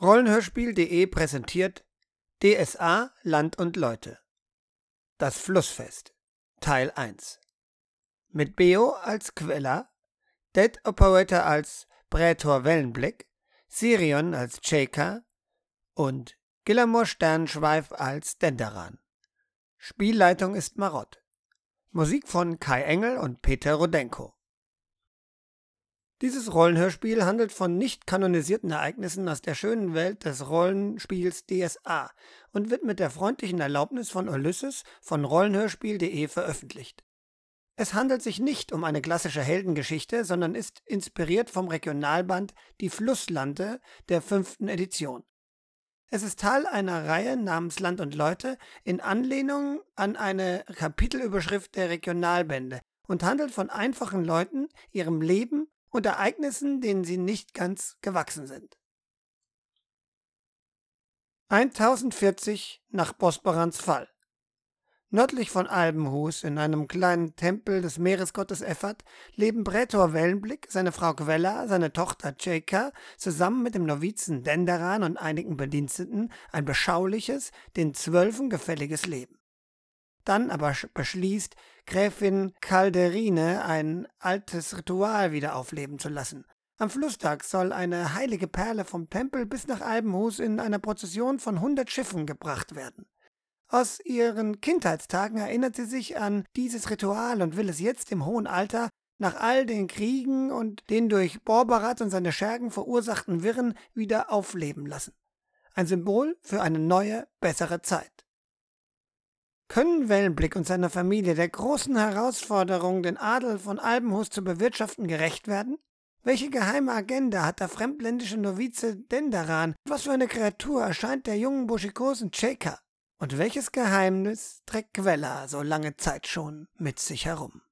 Rollenhörspiel.de präsentiert DSA Land und Leute. Das Flussfest Teil 1 Mit Beo als Queller, Dead Operator als Prätor Wellenblick, Sirion als Cheka und Gillamor Sternschweif als Denderan. Spielleitung ist Marott. Musik von Kai Engel und Peter Rodenko. Dieses Rollenhörspiel handelt von nicht kanonisierten Ereignissen aus der schönen Welt des Rollenspiels DSA und wird mit der freundlichen Erlaubnis von Ulysses von Rollenhörspiel.de veröffentlicht. Es handelt sich nicht um eine klassische Heldengeschichte, sondern ist inspiriert vom Regionalband Die Flusslande der fünften Edition. Es ist Teil einer Reihe namens Land und Leute in Anlehnung an eine Kapitelüberschrift der Regionalbände und handelt von einfachen Leuten, ihrem Leben und Ereignissen, denen sie nicht ganz gewachsen sind. 1040 nach Bosporans Fall. Nördlich von Albenhus, in einem kleinen Tempel des Meeresgottes Effert, leben Prätor Wellenblick, seine Frau Gwella, seine Tochter Cheka, zusammen mit dem Novizen Denderan und einigen Bediensteten ein beschauliches, den Zwölfen gefälliges Leben. Dann aber beschließt Gräfin Calderine ein altes Ritual wieder aufleben zu lassen. Am Flusstag soll eine heilige Perle vom Tempel bis nach Albenhus in einer Prozession von hundert Schiffen gebracht werden. Aus ihren Kindheitstagen erinnert sie sich an dieses Ritual und will es jetzt im hohen Alter nach all den Kriegen und den durch Borbarat und seine Schergen verursachten Wirren wieder aufleben lassen. Ein Symbol für eine neue, bessere Zeit. Können Wellenblick und seine Familie der großen Herausforderung, den Adel von Albenhus zu bewirtschaften, gerecht werden? Welche geheime Agenda hat der fremdländische Novize Denderan? Was für eine Kreatur erscheint der jungen buschikosen Cheka? Und welches Geheimnis trägt Quella so lange Zeit schon mit sich herum?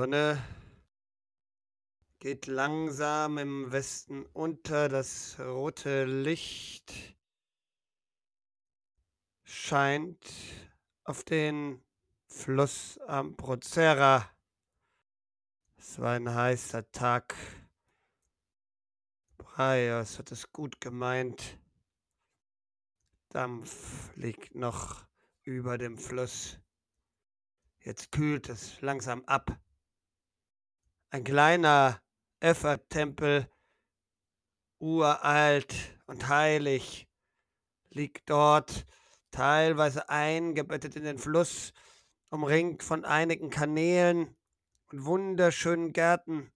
Sonne geht langsam im Westen unter, das rote Licht scheint auf den Fluss am Prozera. Es war ein heißer Tag. Breios hat es gut gemeint. Dampf liegt noch über dem Fluss. Jetzt kühlt es langsam ab. Ein kleiner Effertempel, uralt und heilig, liegt dort, teilweise eingebettet in den Fluss, umringt von einigen Kanälen und wunderschönen Gärten.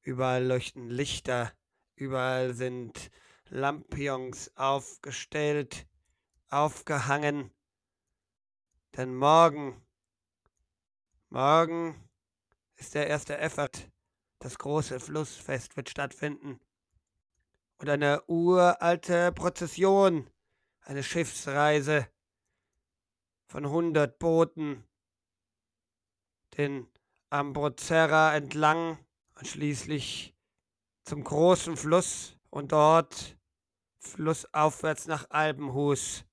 Überall leuchten Lichter, überall sind Lampions aufgestellt, aufgehangen. Denn morgen, morgen ist der erste Effort. Das große Flussfest wird stattfinden. Und eine uralte Prozession, eine Schiffsreise von hundert Booten, den Ambrozera entlang und schließlich zum großen Fluss und dort flussaufwärts nach Albenhus.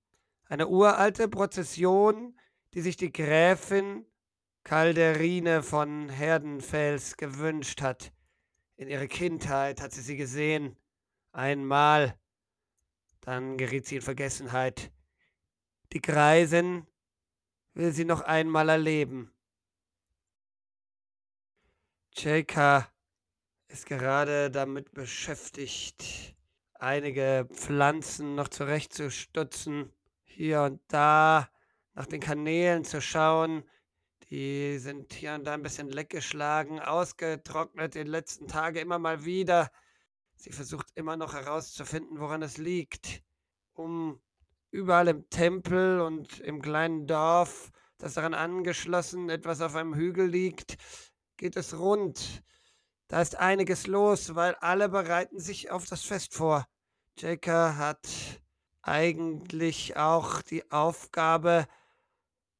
Eine uralte Prozession, die sich die Gräfin Calderine von Herdenfels gewünscht hat. In ihrer Kindheit hat sie sie gesehen. Einmal. Dann geriet sie in Vergessenheit. Die Greisin will sie noch einmal erleben. Cheka ist gerade damit beschäftigt, einige Pflanzen noch zurechtzustutzen hier und da nach den Kanälen zu schauen. Die sind hier und da ein bisschen leckgeschlagen, ausgetrocknet den letzten Tagen immer mal wieder. Sie versucht immer noch herauszufinden, woran es liegt, um überall im Tempel und im kleinen Dorf, das daran angeschlossen etwas auf einem Hügel liegt, geht es rund. Da ist einiges los, weil alle bereiten sich auf das Fest vor. Jaker hat eigentlich auch die Aufgabe,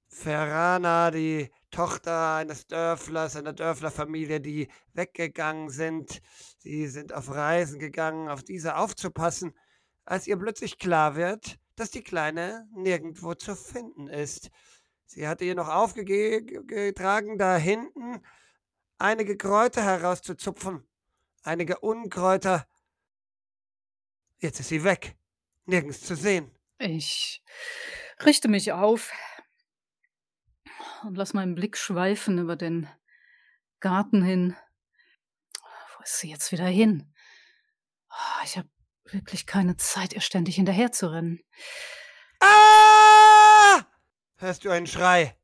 Ferrana, die Tochter eines Dörflers, einer Dörflerfamilie, die weggegangen sind. Sie sind auf Reisen gegangen, auf diese aufzupassen, als ihr plötzlich klar wird, dass die Kleine nirgendwo zu finden ist. Sie hatte ihr noch aufgetragen, da hinten einige Kräuter herauszuzupfen, einige Unkräuter. Jetzt ist sie weg, nirgends zu sehen. Ich richte mich auf und lass meinen Blick schweifen über den Garten hin. Wo ist sie jetzt wieder hin? Ah, ich habe wirklich keine Zeit, ihr ständig hinterher zu rennen. Ah! Hörst du einen Schrei?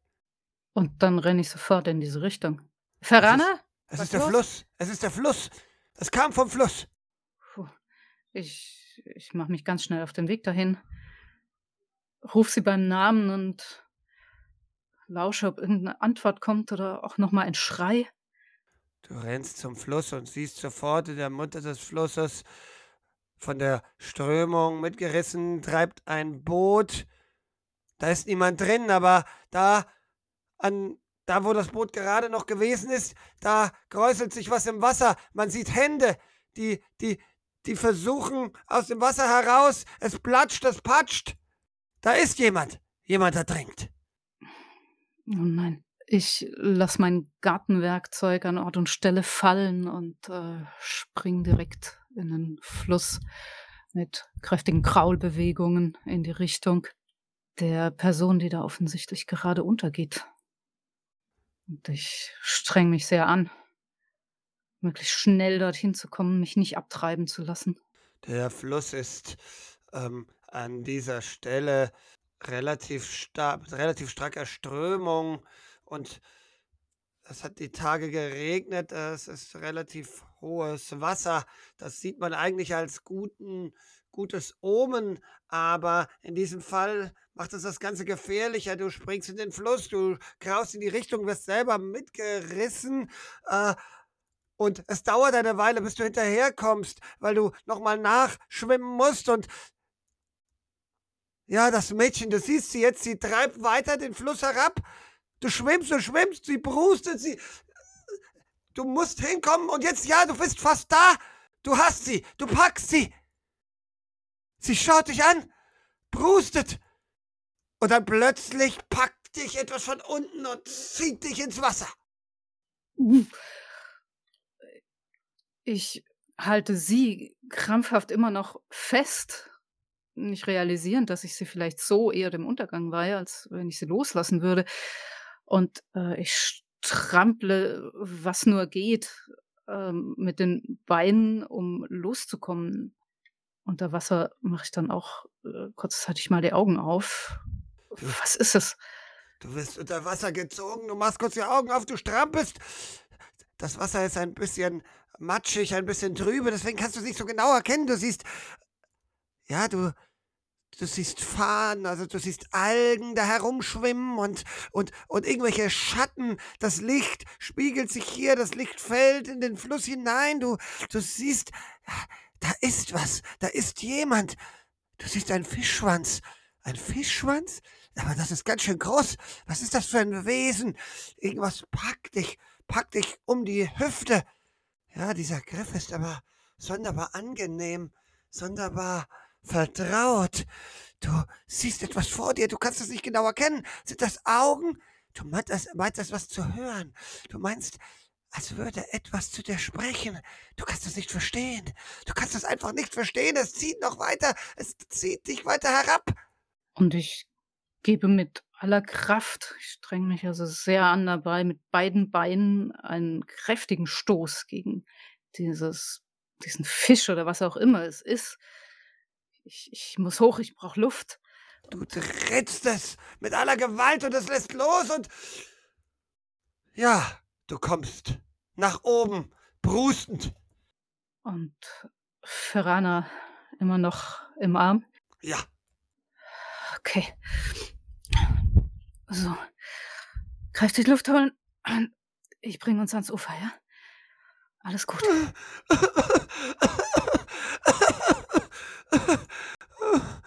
Und dann renne ich sofort in diese Richtung. Ferrana? Es ist, es ist der? Fluss. Es ist der Fluss. Es kam vom Fluss. Puh. Ich, ich mache mich ganz schnell auf den Weg dahin. Ruf sie beim Namen und lausche, ob irgendeine Antwort kommt oder auch nochmal ein Schrei. Du rennst zum Fluss und siehst sofort in der Mutter des Flusses von der Strömung mitgerissen, treibt ein Boot. Da ist niemand drin, aber da an da wo das Boot gerade noch gewesen ist, da kräuselt sich was im Wasser. Man sieht Hände, die die die versuchen aus dem Wasser heraus. Es platscht, es patscht. Da ist jemand. Jemand ertrinkt. Oh nein. Ich lasse mein Gartenwerkzeug an Ort und Stelle fallen und äh, spring direkt in den Fluss mit kräftigen Kraulbewegungen in die Richtung der Person, die da offensichtlich gerade untergeht. Und ich streng mich sehr an, möglichst schnell dorthin zu kommen, mich nicht abtreiben zu lassen. Der Fluss ist ähm, an dieser Stelle relativ, sta mit relativ starker Strömung und es hat die Tage geregnet, es ist relativ hohes Wasser. Das sieht man eigentlich als guten, gutes Omen, aber in diesem Fall macht es das Ganze gefährlicher. Du springst in den Fluss, du kraust in die Richtung, wirst selber mitgerissen. Äh, und es dauert eine Weile, bis du hinterherkommst, weil du nochmal nachschwimmen musst. Und ja, das Mädchen, du siehst sie jetzt, sie treibt weiter den Fluss herab. Du schwimmst, du schwimmst, sie brustet, sie. Du musst hinkommen und jetzt, ja, du bist fast da. Du hast sie, du packst sie. Sie schaut dich an, brustet. Und dann plötzlich packt dich etwas von unten und zieht dich ins Wasser. Ich halte sie krampfhaft immer noch fest, nicht realisierend, dass ich sie vielleicht so eher dem Untergang weihe, als wenn ich sie loslassen würde. Und äh, ich strample, was nur geht, äh, mit den Beinen, um loszukommen. Unter Wasser mache ich dann auch äh, kurzzeitig mal die Augen auf. Was ist es? Du wirst unter Wasser gezogen, du machst kurz die Augen auf, du strampelst. Das Wasser ist ein bisschen matschig, ein bisschen trübe, deswegen kannst du es nicht so genau erkennen. Du siehst, ja, du, du siehst Fahnen, also du siehst Algen da herumschwimmen und, und, und irgendwelche Schatten. Das Licht spiegelt sich hier, das Licht fällt in den Fluss hinein. Du, du siehst, da ist was, da ist jemand. Du siehst einen Fischschwanz. Ein Fischschwanz? Aber das ist ganz schön groß. Was ist das für ein Wesen? Irgendwas packt dich, packt dich um die Hüfte. Ja, dieser Griff ist aber sonderbar angenehm, sonderbar vertraut. Du siehst etwas vor dir, du kannst es nicht genau erkennen. Sind das Augen? Du meinst das, meinst das was zu hören. Du meinst, als würde etwas zu dir sprechen. Du kannst es nicht verstehen. Du kannst es einfach nicht verstehen. Es zieht noch weiter. Es zieht dich weiter herab. Und ich gebe mit aller Kraft, ich streng mich also sehr an dabei, mit beiden Beinen einen kräftigen Stoß gegen dieses, diesen Fisch oder was auch immer es ist. Ich, ich muss hoch, ich brauche Luft. Du trittst es mit aller Gewalt und es lässt los und. Ja, du kommst nach oben, brustend. Und Ferrana immer noch im Arm? Ja. Okay. So. Kräftig Luft holen. Ich bringe uns ans Ufer, ja? Alles gut.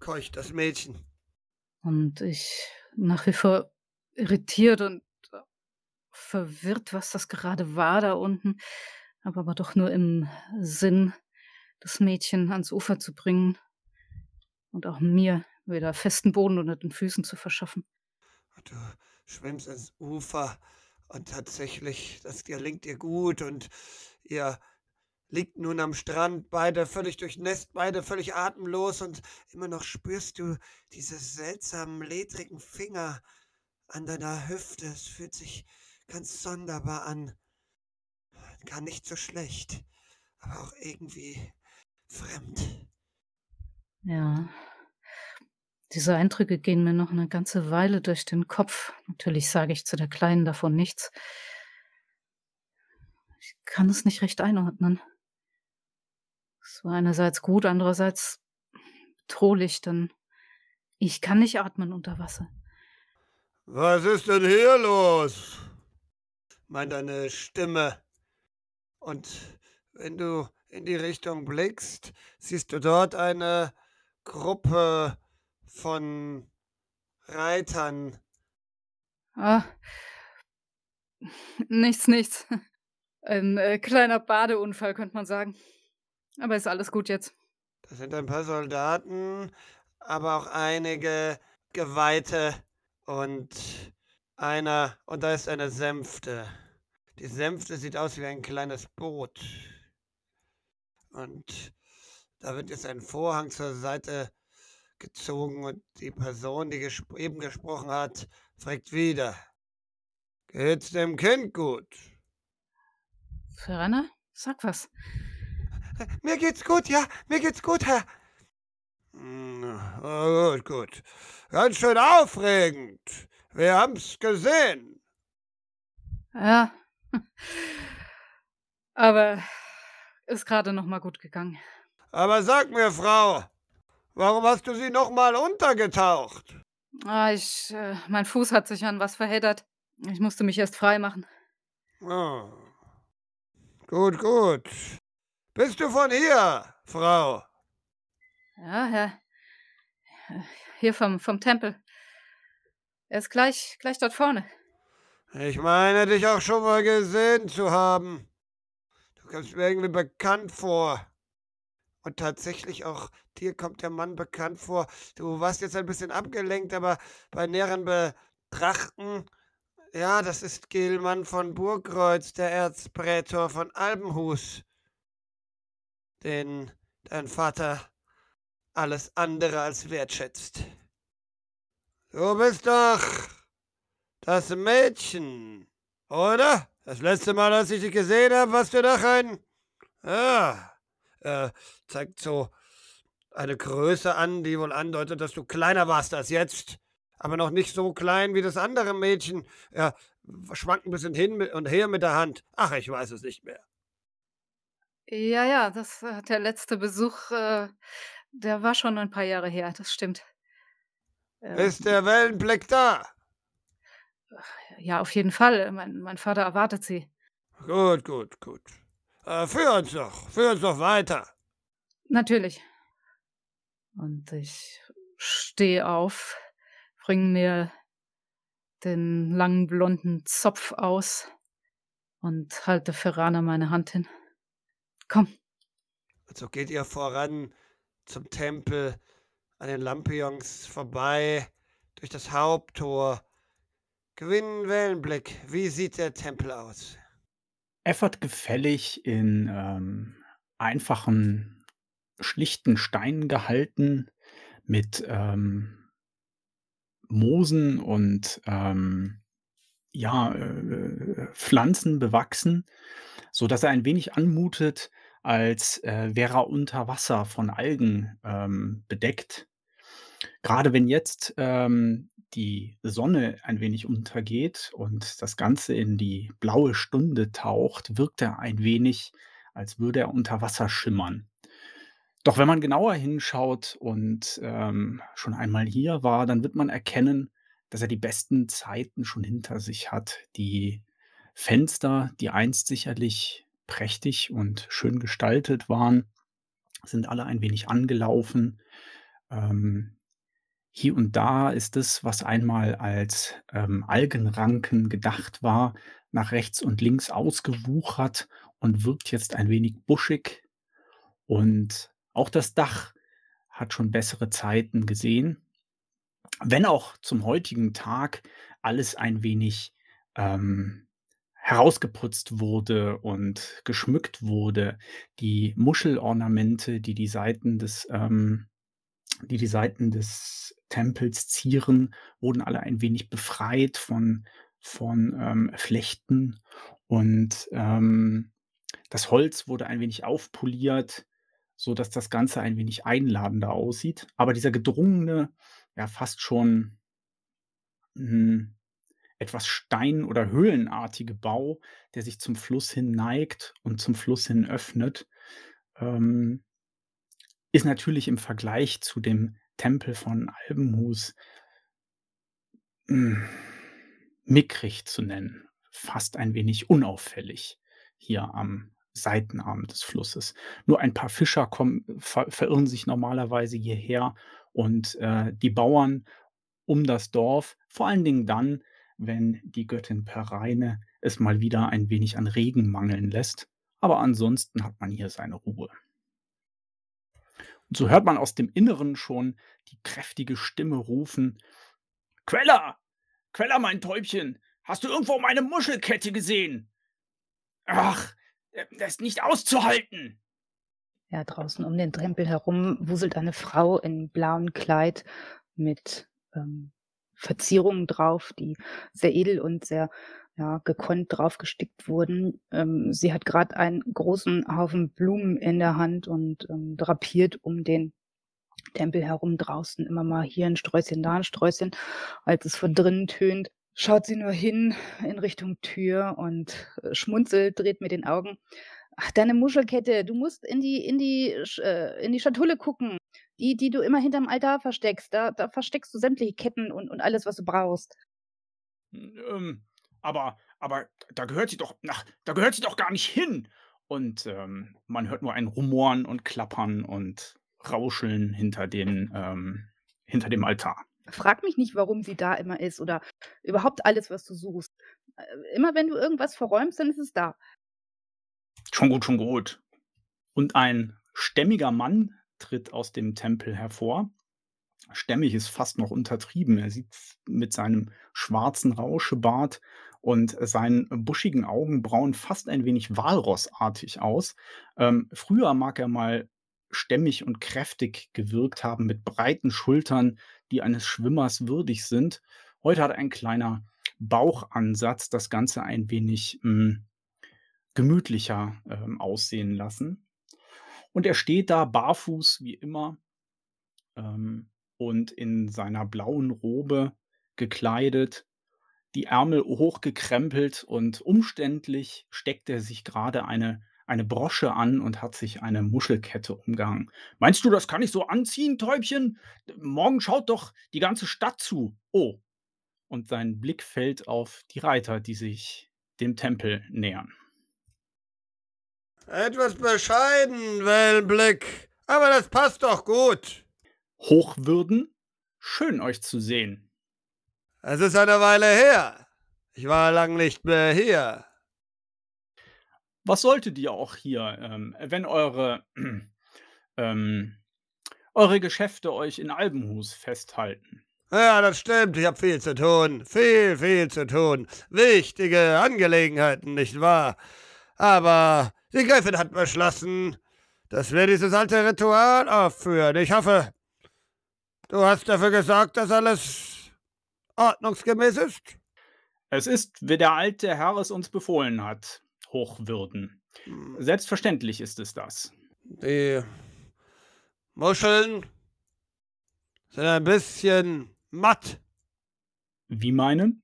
Keucht das Mädchen. Und ich nach wie vor irritiert und verwirrt, was das gerade war da unten, aber, aber doch nur im Sinn, das Mädchen ans Ufer zu bringen und auch mir wieder festen Boden unter den Füßen zu verschaffen. Du schwimmst ans Ufer und tatsächlich, das gelingt ihr gut und ihr liegt nun am Strand, beide völlig durchnässt, beide völlig atemlos und immer noch spürst du diese seltsamen, ledrigen Finger an deiner Hüfte. Es fühlt sich ganz sonderbar an. Gar nicht so schlecht, aber auch irgendwie fremd. Ja. Diese Eindrücke gehen mir noch eine ganze Weile durch den Kopf. Natürlich sage ich zu der Kleinen davon nichts. Ich kann es nicht recht einordnen. Es war einerseits gut, andererseits bedrohlich, denn ich kann nicht atmen unter Wasser. Was ist denn hier los? meint eine Stimme. Und wenn du in die Richtung blickst, siehst du dort eine Gruppe von Reitern. Ah, nichts, nichts. Ein äh, kleiner Badeunfall, könnte man sagen. Aber ist alles gut jetzt. Das sind ein paar Soldaten, aber auch einige Geweihte und einer, und da ist eine Sänfte. Die Sänfte sieht aus wie ein kleines Boot. Und da wird jetzt ein Vorhang zur Seite gezogen und die Person, die gespr eben gesprochen hat, fragt wieder. Geht's dem Kind gut? Ferner, sag was. Mir geht's gut, ja, mir geht's gut, Herr. Oh, gut, gut. Ganz schön aufregend. Wir haben's gesehen. Ja. Aber ist gerade noch mal gut gegangen. Aber sag mir, Frau, warum hast du sie noch mal untergetaucht? Ah, ich, äh, mein Fuß hat sich an was verheddert. Ich musste mich erst frei machen. Oh. Gut, gut. Bist du von hier, Frau? Ja, ja. Hier vom, vom Tempel. Er ist gleich, gleich dort vorne. Ich meine, dich auch schon mal gesehen zu haben. Du kommst mir irgendwie bekannt vor. Und tatsächlich auch dir kommt der Mann bekannt vor. Du warst jetzt ein bisschen abgelenkt, aber bei näheren Betrachten, ja, das ist Gilmann von Burgkreuz, der Erzprätor von Albenhus den dein Vater alles andere als wertschätzt. Du bist doch das Mädchen, oder? Das letzte Mal, als ich dich gesehen habe, warst du doch ein... Ja, er zeigt so eine Größe an, die wohl andeutet, dass du kleiner warst als jetzt, aber noch nicht so klein wie das andere Mädchen. Er schwankt ein bisschen hin und her mit der Hand. Ach, ich weiß es nicht mehr. Ja, ja, das äh, der letzte Besuch, äh, der war schon ein paar Jahre her, das stimmt. Ähm, Ist der Wellenblick da? Ja, auf jeden Fall. Mein, mein Vater erwartet sie. Gut, gut, gut. Äh, führ uns doch, führ uns doch weiter. Natürlich. Und ich stehe auf, bringe mir den langen blonden Zopf aus und halte Ferrana meine Hand hin. Komm. Und so geht ihr voran zum Tempel, an den Lampions vorbei, durch das Haupttor. Gewinnen Wellenblick. Wie sieht der Tempel aus? Effort gefällig in ähm, einfachen, schlichten Steinen gehalten, mit ähm, Moosen und ähm, ja, äh, Pflanzen bewachsen so dass er ein wenig anmutet, als, äh, wäre er unter Wasser von Algen, ähm, bedeckt. Gerade wenn jetzt, ähm, die Sonne ein wenig untergeht und das Ganze in die blaue Stunde taucht, wirkt er ein wenig, als würde er unter Wasser schimmern. Doch wenn man genauer hinschaut und, ähm, schon einmal hier war, dann wird man erkennen, dass er die besten Zeiten schon hinter sich hat. Die Fenster, die einst sicherlich prächtig und schön gestaltet waren, sind alle ein wenig angelaufen. Ähm, hier und da ist es, was einmal als, ähm, Algenranken gedacht war, nach rechts und links ausgewuchert und wirkt jetzt ein wenig buschig. Und auch das Dach hat schon bessere Zeiten gesehen. Wenn auch zum heutigen Tag alles ein wenig, ähm, herausgeputzt wurde und geschmückt wurde. Die Muschelornamente, die die Seiten des, ähm die die Seiten des Tempels zieren, wurden alle ein wenig befreit von von, ähm, Flechten und, ähm, das Holz wurde ein wenig aufpoliert, sodass das Ganze ein wenig einladender aussieht. Aber dieser gedrungene, ja fast schon hm, etwas stein oder höhlenartige Bau, der sich zum Fluss hin neigt und zum Fluss hin öffnet, ähm, ist natürlich im Vergleich zu dem Tempel von Albenhus hm, mickrig zu nennen, fast ein wenig unauffällig hier am Seitenarm des Flusses. Nur ein paar Fischer kommen ver verirren sich normalerweise hierher und, äh, die Bauern um das Dorf, vor allen Dingen dann, wenn die Göttin Pereine es mal wieder ein wenig an Regen mangeln lässt, aber ansonsten hat man hier seine Ruhe. Und so hört man aus dem Inneren schon die kräftige Stimme rufen: „Queller! Queller, mein Täubchen, hast du irgendwo meine Muschelkette gesehen? Ach, äh, das ist nicht auszuhalten!“ Ja, draußen um den Tempel herum wuselt eine Frau in blauem Kleid mit, ähm, Verzierungen drauf, die sehr edel und sehr, ja, gekonnt drauf gestickt wurden. Ähm, sie hat grad einen großen Haufen Blumen in der Hand und, ähm, drapiert um den Tempel herum draußen immer mal hier 'n Sträußchen, da 'n Sträußchen. Als es von drinnen tönt, schaut sie nur hin in Richtung Tür und, äh, schmunzelt, dreht mit den Augen. „Ach, deine Muschelkette, du musst in die in die äh, in die Schatulle gucken, die die du immer hinterm Altar versteckst. Da da versteckst du sämtliche Ketten und und alles, was du brauchst.“ Hm, ähm, aber aber da gehört sie doch ach, da gehört sie doch gar nicht hin. Und, ähm, man hört nur ein Rumoren und Klappern und Rauscheln hinter den ähm, hinter dem Altar. Frag mich nicht, warum sie da immer ist oder überhaupt alles, was du suchst. Äh, immer wenn du irgendwas verräumst, dann ist es da. Schon gut, schon gut. Und ein stämmiger Mann tritt aus dem Tempel hervor. Stämmig ist fast noch untertrieben. Er sieht mit seinem schwarzen Rauschebart und seinen buschigen Augenbrauen fast ein wenig walrossartig aus. Ähm, früher mag er mal stämmig und kräftig gewirkt haben mit breiten Schultern, die eines Schwimmers würdig sind. Heute hat ein kleiner Bauchansatz das Ganze ein wenig, hm, gemütlicher, ähm, aussehen lassen. Und er steht da barfuß wie immer, ähm, und in seiner blauen Robe gekleidet, die Ärmel hochgekrempelt und umständlich steckt er sich grade eine eine Brosche an und hat sich eine Muschelkette umgehangen. „Meinst du, das kann ich so anziehen, Täubchen? Morgen schaut doch die ganze Stadt zu. Oh!“ Und sein Blick fällt auf die Reiter, die sich dem Tempel nähern. Etwas bescheiden, Wellenblick, aber das passt doch gut. Hochwürden, schön euch zu sehen. Es ist eine Weile her. Ich war lang nicht mehr hier. Was solltet ihr auch hier, ähm, wenn eure ähm, eure Geschäfte euch in Albenhus festhalten? Ja, das stimmt. Ich habe viel zu tun. Viel, viel zu tun. Wichtige Angelegenheiten, nicht wahr? Aber die Gräfin hat beschlossen, dass wir dieses alte Ritual aufführen. Ich hoffe, du hast dafür gesorgt, dass alles ordnungsgemäß ist? Es ist, wie der alte Herr es uns befohlen hat, Hochwürden. Hm. Selbstverständlich ist es das. Die Muscheln sind ein bisschen matt. Wie meinen?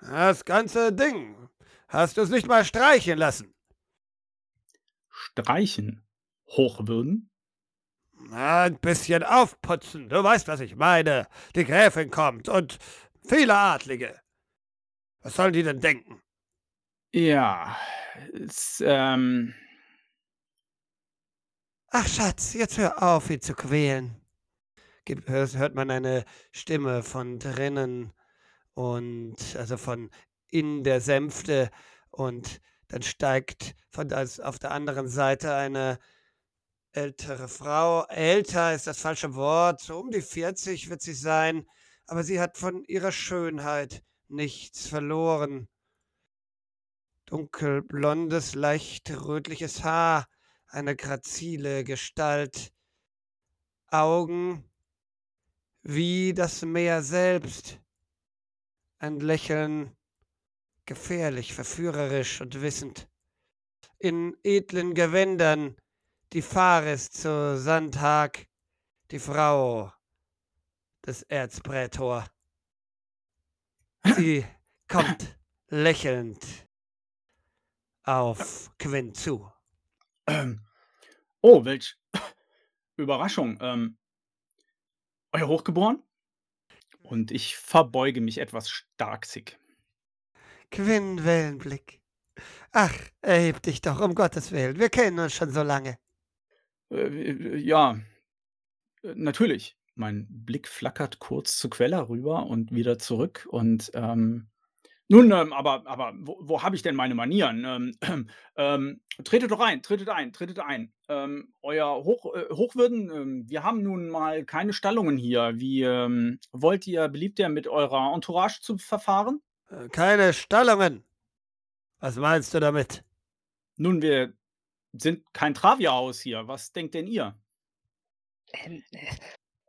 Das ganze Ding. Hast du es nicht mal streichen lassen? Streichen? Hochwürden? Ein bisschen aufputzen. Du weißt, was ich meine. Die Gräfin kommt und viele Adlige. Was sollen die denn denken? Ja, es, ähm. Ach, Schatz, jetzt hör auf, ihn zu quälen. Hört man eine Stimme von drinnen und also von in der Sänfte und dann steigt von das, auf der anderen Seite eine ältere Frau. Älter ist das falsche Wort, so um die 40 wird sie sein, aber sie hat von ihrer Schönheit nichts verloren. Dunkelblondes, leicht rötliches Haar, eine grazile Gestalt, Augen wie das Meer selbst, ein Lächeln gefährlich, verführerisch und wissend, in edlen Gewändern, die Fares zu Sandhag, die Frau des Erzprätor. Sie kommt lächelnd auf Quinn zu. Oh, welch Überraschung. Ähm, euer Hochgeboren? Und ich verbeuge mich etwas starksig. Quinn Wellenblick. Ach, erheb dich doch, um Gottes Willen. Wir kennen uns schon so lange. Äh, ja, äh, natürlich. Mein Blick flackert kurz zu Quella rüber und wieder zurück und, ähm nun, ähm, aber aber wo wo habe ich denn meine Manieren? Ähm, ähm, tretet doch ein, tretet ein, tretet ein. Ähm, euer Hoch äh, Hochwürden, ähm, wir haben nun mal keine Stallungen hier. Wie, wollt ihr beliebt ihr mit eurer Entourage zu verfahren? Äh, keine Stallungen. Was meinst du damit? Nun, wir sind kein Travierhaus hier. Was denkt denn ihr? Ähm,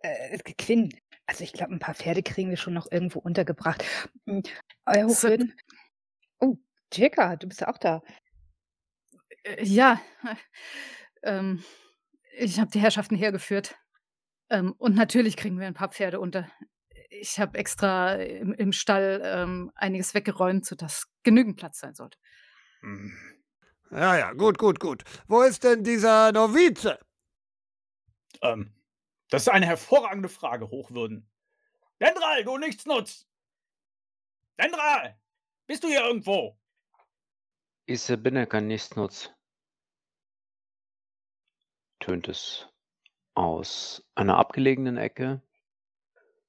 äh, äh, Quinn, also ich glaube, ein paar Pferde kriegen wir schon noch irgendwo untergebracht. Hm, euer Hochwürden. Oh, Jeka, du bist ja auch da. Äh, ja, ähm, ich habe die Herrschaften hergeführt. Ähm, und natürlich kriegen wir ein paar Pferde unter. Ich habe extra im, im Stall ähm, einiges weggeräumt, sodass genügend Platz sein sollte. Hm. Ja, ja, gut, gut, gut. Wo ist denn dieser Novize? Ähm, das ist eine hervorragende Frage, Hochwürden. Dendral, du Nichtsnutz! Dendral! Bist du hier irgendwo? Ich bin kein Nichtsnutz, tönt es aus einer abgelegenen Ecke,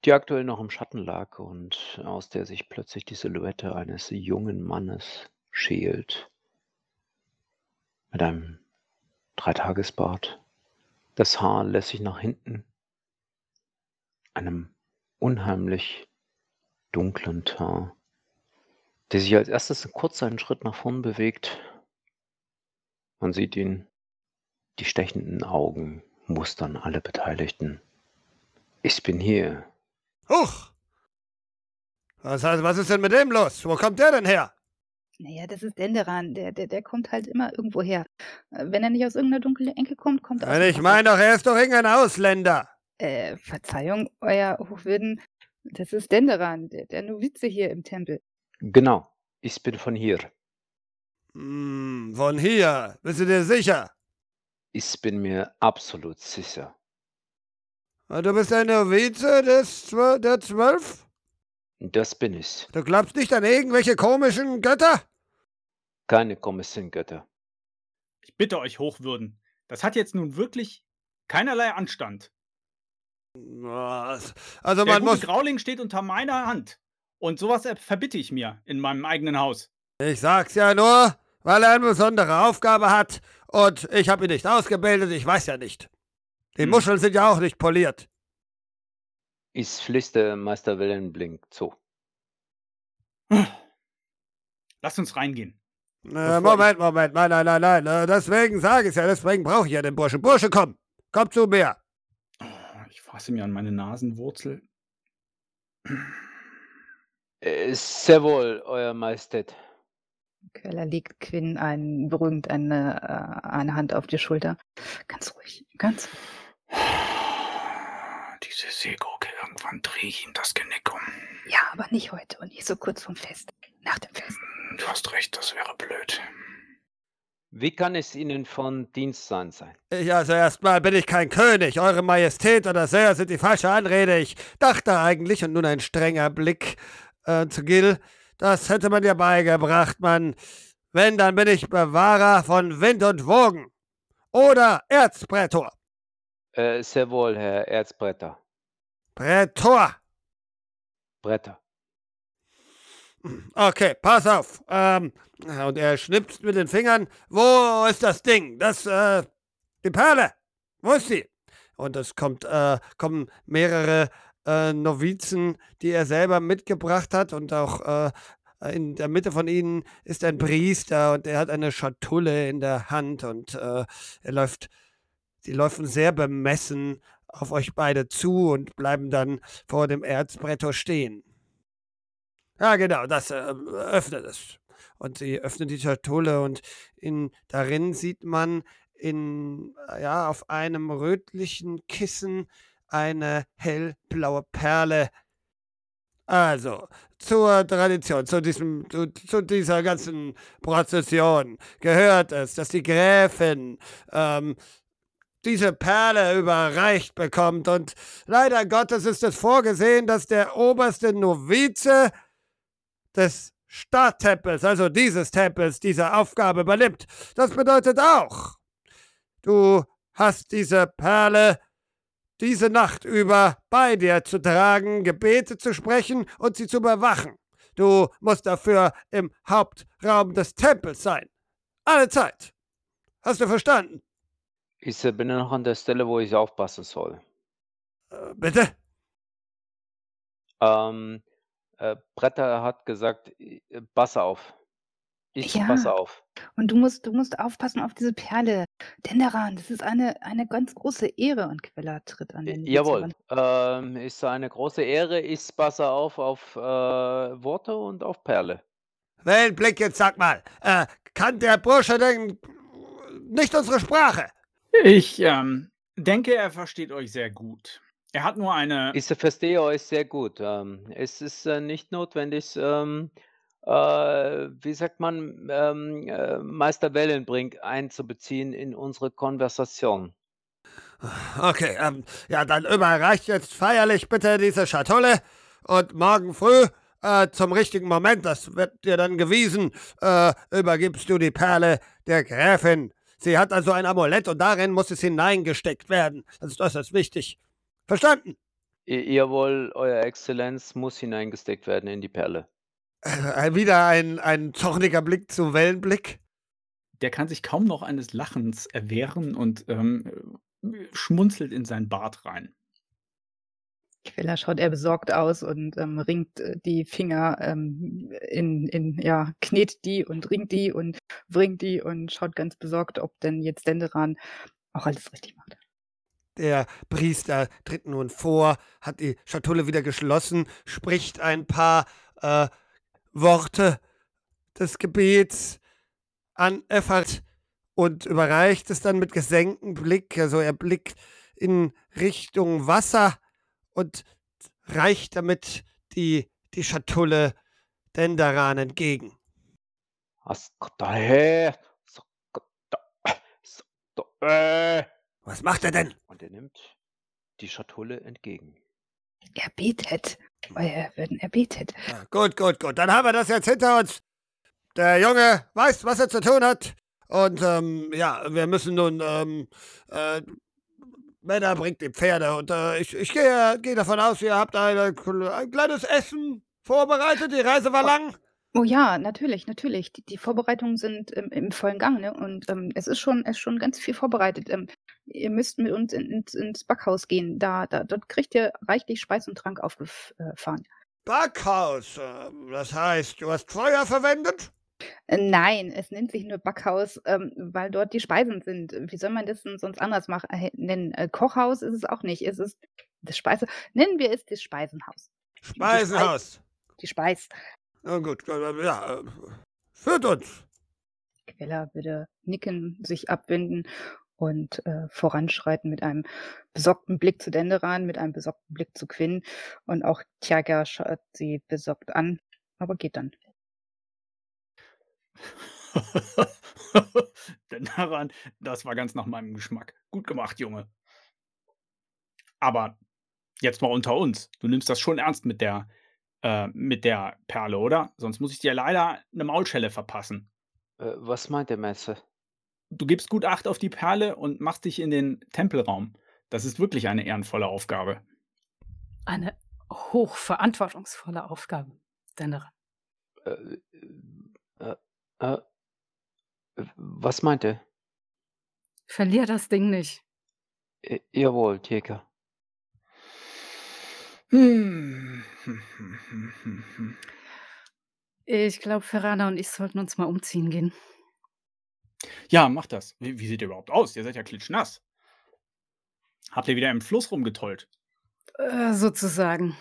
die aktuell noch im Schatten lag und aus der sich plötzlich die Silhouette eines jungen Mannes schält. Mit einem Dreitagesbart, das Haar lässig nach hinten, einem unheimlich dunklen Teint, der sich als erstes kurz einen Schritt nach vorn bewegt. Man sieht ihn, die stechenden Augen mustern alle Beteiligten. Ich bin hier. Huch! Was, was ist denn mit dem los? Wo kommt der denn her? Naja, das ist Denderan. Der, der, der kommt halt immer irgendwo her. Äh, wenn er nicht aus irgendeiner dunklen Ecke kommt, kommt er aus. Ich meine doch, er ist doch irgendein Ausländer. Äh, Verzeihung, euer Hochwürden, das ist Denderan, der, der Novize hier im Tempel. Genau, ich bin von hier. Hm, von hier, bist du dir sicher? Ich bin mir absolut sicher. Du bist ein Novize des, der Zwölf? Das bin ich. Du glaubst nicht an irgendwelche komischen Götter? Keine komischen Götter. Ich bitte euch, Hochwürden, das hat jetzt nun wirklich keinerlei Anstand. Was? Also Der man gute muss. Grauling steht unter meiner Hand. Und sowas verbitte ich mir in meinem eigenen Haus. Ich sag's ja nur, weil er eine besondere Aufgabe hat und ich habe ihn nicht ausgebildet, ich weiß ja nicht. Die hm. Muscheln sind ja auch nicht poliert. Ich pflichte Meister Wellenblink zu. Lass uns reingehen. Äh, Moment, Moment, nein, nein, nein, nein. Äh, deswegen sage ich ja, deswegen brauche ich ja den Bursche. Bursche, komm, komm zu mir. Ich fasse mir an meine Nasenwurzel. Äh, sehr wohl, Euer Majestät. Keller legt Quinn ein, beruhigend eine, äh, eine Hand auf die Schulter. Ganz ruhig, ganz ruhig. Diese Seegurke, irgendwann drehe ich ihm das Genick um. Ja, aber nicht heute und nicht so kurz vom Fest. Nach dem Fest. Du hast recht, das wäre blöd. Wie kann es Ihnen von Dienst sein sein? Ich also erstmal bin ich kein König. Eure Majestät oder Sir sind die falsche Anrede. Ich dachte eigentlich, und nun ein strenger Blick äh, zu Gil, das hätte man dir beigebracht, Mann. Wenn, dann bin ich Bewahrer von Wind und Wogen. Oder Erzprätor. Äh, sehr wohl, Herr Erzbretter. Prätor. Bretter. Okay, pass auf. Ähm, und er schnipst mit den Fingern. Wo ist das Ding? Das, äh, die Perle. Wo ist sie? Und es kommt, äh, kommen mehrere äh, Novizen, die er selber mitgebracht hat. Und auch äh, in der Mitte von ihnen ist ein Priester und er hat eine Schatulle in der Hand und äh, er läuft, sie laufen sehr bemessen auf euch beide zu und bleiben dann vor dem Erzbrettor stehen. Ja, genau, das äh, öffnet es. Und sie öffnet die Schatulle und in, darin sieht man in, ja, auf einem rötlichen Kissen eine hellblaue Perle. Also, zur Tradition, zu, diesem, zu, zu dieser ganzen Prozession gehört es, dass die Gräfin ähm, diese Perle überreicht bekommt. Und leider Gottes ist es vorgesehen, dass der oberste Novize des Stadttempels, also dieses Tempels, diese Aufgabe übernimmt. Das bedeutet auch, du hast diese Perle diese Nacht über bei dir zu tragen, Gebete zu sprechen und sie zu bewachen. Du musst dafür im Hauptraum des Tempels sein. Alle Zeit. Hast du verstanden? Ich äh, bin noch an der Stelle, wo ich aufpassen soll. Äh, bitte? Ähm, äh, Bretter hat gesagt, äh, pass auf. Ich Ja. passe auf. Und du musst, du musst aufpassen auf diese Perle. Denderan, das ist eine, eine ganz große Ehre. Und Queller tritt an den J jawohl, ähm, ist eine große Ehre. Ich passe auf auf, äh, Worte und auf Perle. Wellenblick, jetzt sag mal. Äh, kann der Bursche denn nicht unsere Sprache? Ich ähm, denke, er versteht euch sehr gut. Er hat nur eine. Ich verstehe euch sehr gut. Ähm, es ist, äh, nicht notwendig, ähm, äh, wie sagt man, ähm, äh, Meister Wellenbrink einzubeziehen in unsere Konversation. Okay, ähm, ja, dann überreicht jetzt feierlich bitte diese Schatulle und morgen früh äh, zum richtigen Moment, das wird dir dann gewiesen, äh, übergibst du die Perle der Gräfin. Sie hat also ein Amulett und darin muss es hineingesteckt werden. Das ist äußerst wichtig. Verstanden? Jawohl, Euer Exzellenz muss hineingesteckt werden in die Perle. Äh, wieder ein, ein zorniger Blick zu Wellenblick. Der kann sich kaum noch eines Lachens erwehren und ähm, schmunzelt in sein Bart rein. Queller schaut eher besorgt aus und ähm, ringt äh, die Finger ähm, in, in, ja, knetet die und ringt die und bringt die und schaut ganz besorgt, ob denn jetzt Denderan auch alles richtig macht. Der Priester tritt nun vor, hat die Schatulle wieder geschlossen, spricht ein paar äh, Worte des Gebets an Effert und überreicht es dann mit gesenktem Blick. Also er blickt in Richtung Wasser und reicht damit die, die Schatulle Dendaran entgegen. Sakata. Was macht er denn? Und er nimmt die Schatulle entgegen. Er betet. Euer Würden, er betet. Ja, gut, gut, gut. Dann haben wir das jetzt hinter uns. Der Junge weiß, was er zu tun hat. Und ähm, ja, wir müssen nun, ähm, äh, Männer bringt die Pferde. Und äh, ich, ich gehe, gehe davon aus, ihr habt eine, ein kleines Essen vorbereitet. Die Reise war lang. Oh ja, natürlich, natürlich. Die, die Vorbereitungen sind im, im vollen Gang, ne? Und ähm, es ist schon, es ist schon ganz viel vorbereitet. Ähm, ihr müsst mit uns in, ins, ins Backhaus gehen. Da, da, dort kriegt ihr reichlich Speis und Trank aufgefahren. Backhaus. äh, Das heißt, du hast Feuer verwendet? Äh, Nein, es nennt sich nur Backhaus, ähm, weil dort die Speisen sind. Wie soll man das denn sonst anders machen, äh, nennen? Äh, Kochhaus ist es auch nicht. Es ist das Speise. Nennen wir es das Speisenhaus. Speisenhaus. Die Speis. Na gut, ja, äh, führt uns. Queller würde nicken, sich abwenden und äh, voranschreiten mit einem besorgten Blick zu Denderan, mit einem besorgten Blick zu Quinn und auch Tiaga schaut sie besorgt an, aber geht dann. Denderan, das war ganz nach meinem Geschmack. Gut gemacht, Junge. Aber jetzt mal unter uns. Du nimmst das schon ernst mit der, äh, mit der Perle, oder? Sonst muss ich dir leider eine Maulschelle verpassen. Äh, was meint der Messe? Du gibst gut Acht auf die Perle und machst dich in den Tempelraum. Das ist wirklich eine ehrenvolle Aufgabe. Eine hochverantwortungsvolle Aufgabe, Denneran. Äh, äh, was meint er? Verlier das Ding nicht. Äh, jawohl, Teka. Hm. Ich glaube, Ferrana und ich sollten uns mal umziehen gehen. Ja, mach das. Wie, wie sieht ihr überhaupt aus? Ihr seid ja klitschnass. Habt ihr wieder im Fluss rumgetollt? Äh, sozusagen.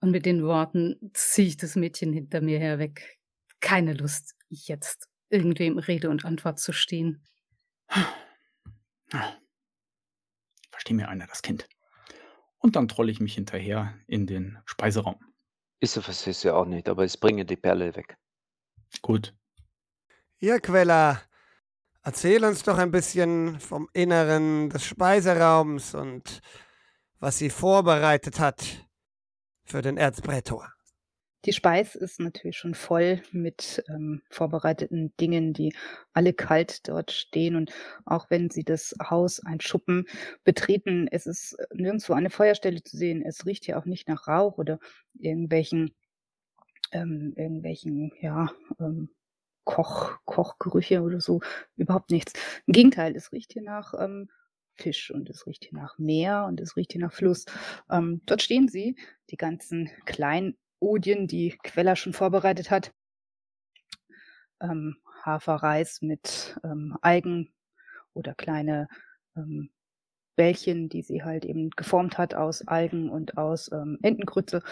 Und mit den Worten ziehe ich das Mädchen hinter mir herweg. Keine Lust, jetzt irgendwem Rede und Antwort zu stehen. Versteh mir einer das Kind. Und dann trolle ich mich hinterher in den Speiseraum. Ich verstehe es ja auch nicht, aber ich bringe die Perle weg. Gut. Ja, Quella, erzähl uns doch ein bisschen vom Inneren des Speiseraums und was sie vorbereitet hat für den Erzprätor. Die Speis ist natürlich schon voll mit ähm, vorbereiteten Dingen, die alle kalt dort stehen. Und auch wenn sie das Haus, ein Schuppen, betreten, es ist nirgendwo eine Feuerstelle zu sehen. Es riecht hier auch nicht nach Rauch oder irgendwelchen, ähm, irgendwelchen, ja, ähm, Koch, Kochgerüche oder so. Überhaupt nichts. Im Gegenteil, es riecht hier nach ähm, Fisch und es riecht hier nach Meer und es riecht hier nach Fluss. Ähm, dort stehen sie, die ganzen kleinen Odien, die Queller schon vorbereitet hat. Ähm, Haferreis mit ähm, Algen oder kleine ähm, Bällchen, die sie halt eben geformt hat aus Algen und aus ähm, Entengrütze.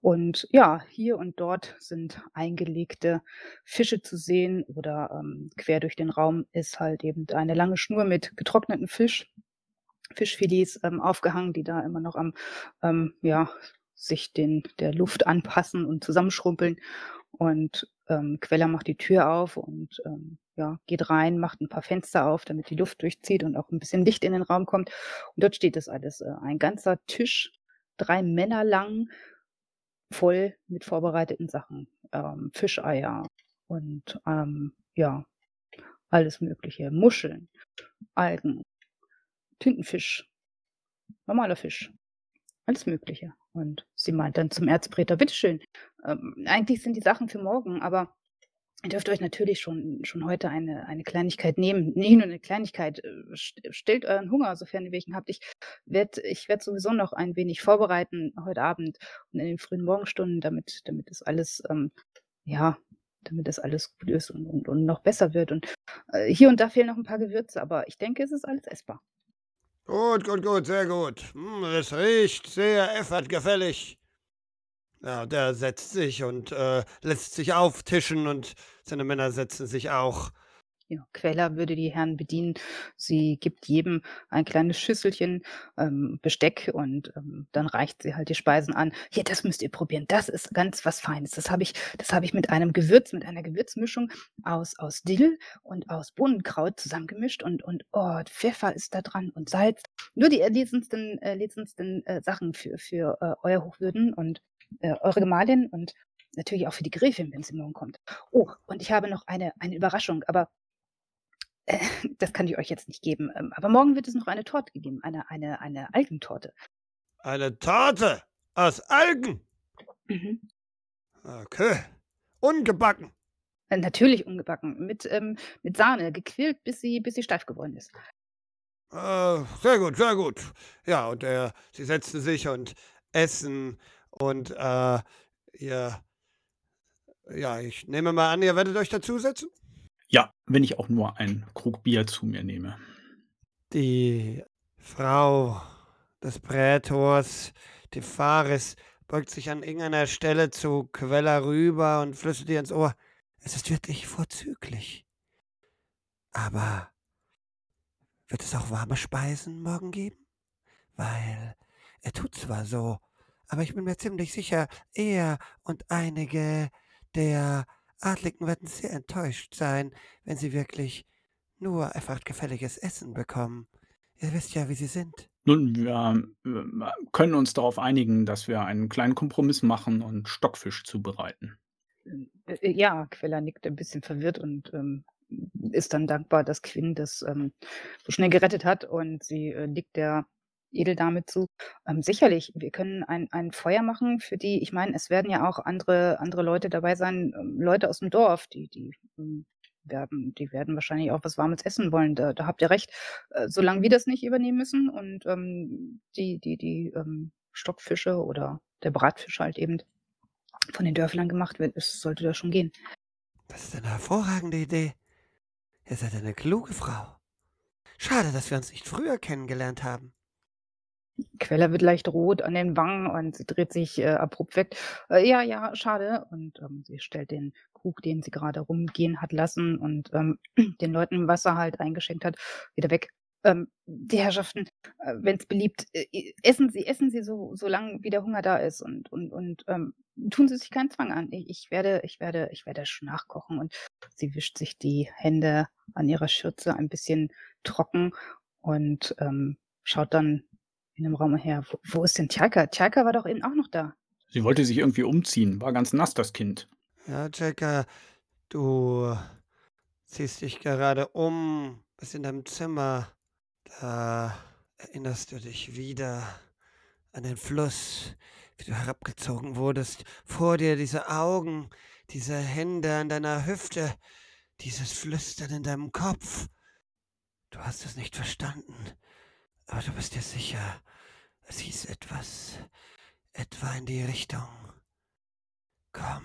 Und ja, hier und dort sind eingelegte Fische zu sehen oder ähm, quer durch den Raum ist halt eben eine lange Schnur mit getrockneten Fisch, Fischfilets ähm, aufgehangen, die da immer noch am ähm, ja, sich den, der Luft anpassen und zusammenschrumpeln. Und ähm, Queller macht die Tür auf und ähm, ja, geht rein, macht ein paar Fenster auf, damit die Luft durchzieht und auch ein bisschen Licht in den Raum kommt. Und dort steht das alles. Äh, ein ganzer Tisch, drei Männer lang, voll mit vorbereiteten Sachen. Ähm, Fischeier und ähm, ja, alles Mögliche. Muscheln, Algen, Tintenfisch, normaler Fisch, alles Mögliche. Und sie meint dann zum Erzpräter, bitteschön, ähm, eigentlich sind die Sachen für morgen, aber ihr dürft euch natürlich schon, schon heute eine, eine Kleinigkeit nehmen. Nicht nur eine Kleinigkeit, äh, stellt euren Hunger, sofern ihr welchen habt. Ich werde ich werd sowieso noch ein wenig vorbereiten heute Abend und in den frühen Morgenstunden, damit, damit das alles, ähm, ja, damit das alles gut ist und, und, und noch besser wird. Und äh, hier und da fehlen noch ein paar Gewürze, aber ich denke, es ist alles essbar. Gut, gut, gut, sehr gut. Hm, es riecht sehr effertgefällig. Ja, der setzt sich und äh, lässt sich auftischen und seine Männer setzen sich auch. Ja, Queller würde die Herren bedienen. Sie gibt jedem ein kleines Schüsselchen ähm, Besteck und ähm, dann reicht sie halt die Speisen an. Hier, das müsst ihr probieren. Das ist ganz was Feines. Das habe ich, das habe ich mit einem Gewürz, mit einer Gewürzmischung aus aus Dill und aus Bohnenkraut zusammengemischt und und oh, Pfeffer ist da dran und Salz. Nur die erlesensten, erlesensten äh, Sachen für für äh, euer Hochwürden und äh, eure Gemahlin und natürlich auch für die Gräfin, wenn sie morgen kommt. Oh, und ich habe noch eine eine Überraschung, aber äh, das kann ich euch jetzt nicht geben. Ähm, aber morgen wird es noch eine Torte geben, eine, eine, eine Algentorte. Eine Torte aus Algen? Mhm. Okay. Ungebacken. Äh, natürlich ungebacken, mit, ähm, mit Sahne, gequillt, bis sie, bis sie steif geworden ist. Äh, sehr gut, sehr gut. Ja, und äh, sie setzen sich und essen und äh, ihr, ja, ich nehme mal an, ihr werdet euch dazusetzen? Ja, wenn ich auch nur einen Krug Bier zu mir nehme. Die Frau des Prätors, die Faris, beugt sich an irgendeiner Stelle zu Quella rüber und flüstert ihr ins Ohr. Es ist wirklich vorzüglich. Aber Wird es auch warme Speisen morgen geben? Weil er tut zwar so, aber ich bin mir ziemlich sicher, er und einige der Adligen werden sehr enttäuscht sein, wenn sie wirklich nur einfach gefälliges Essen bekommen. Ihr wisst ja, wie sie sind. Nun, wir äh, können uns darauf einigen, dass wir einen kleinen Kompromiss machen und Stockfisch zubereiten. Äh, ja, Queller nickt ein bisschen verwirrt und ähm, ist dann dankbar, dass Quinn das ähm, so schnell gerettet hat und sie äh, nickt der Edeldame zu. Ähm, sicherlich, wir können ein, ein Feuer machen für die, ich meine, es werden ja auch andere, andere Leute dabei sein, ähm, Leute aus dem Dorf, die, die ähm, werden, die werden wahrscheinlich auch was Warmes essen wollen. Da, da habt ihr recht. Äh, solange wir das nicht übernehmen müssen und ähm, die, die, die ähm, Stockfische oder der Bratfisch halt eben von den Dörflern gemacht wird, es sollte das schon gehen. Das ist eine hervorragende Idee. Ihr seid eine kluge Frau. Schade, dass wir uns nicht früher kennengelernt haben. Quella wird leicht rot an den Wangen und sie dreht sich äh, abrupt weg. Äh, ja, ja, schade. Und ähm, sie stellt den Krug, den sie gerade rumgehen hat lassen und ähm, den Leuten Wasser halt eingeschenkt hat, wieder weg. Ähm, die Herrschaften, äh, wenn es beliebt, äh, essen Sie, essen Sie so, solange wie der Hunger da ist und, und, und ähm, tun Sie sich keinen Zwang an. Ich, ich werde, ich werde, ich werde nachkochen und sie wischt sich die Hände an ihrer Schürze ein bisschen trocken und ähm, schaut dann in dem Raum her. Wo, wo ist denn Tjalka? Tjalka war doch eben auch noch da. Sie wollte sich irgendwie umziehen, war ganz nass, das Kind. Ja, Tjalka, du ziehst dich gerade um, bist in deinem Zimmer. Da erinnerst du dich wieder an den Fluss, wie du herabgezogen wurdest. Vor dir diese Augen, diese Hände an deiner Hüfte, dieses Flüstern in deinem Kopf. Du hast es nicht verstanden. Aber du bist dir sicher, es hieß etwas, etwa in die Richtung. Komm,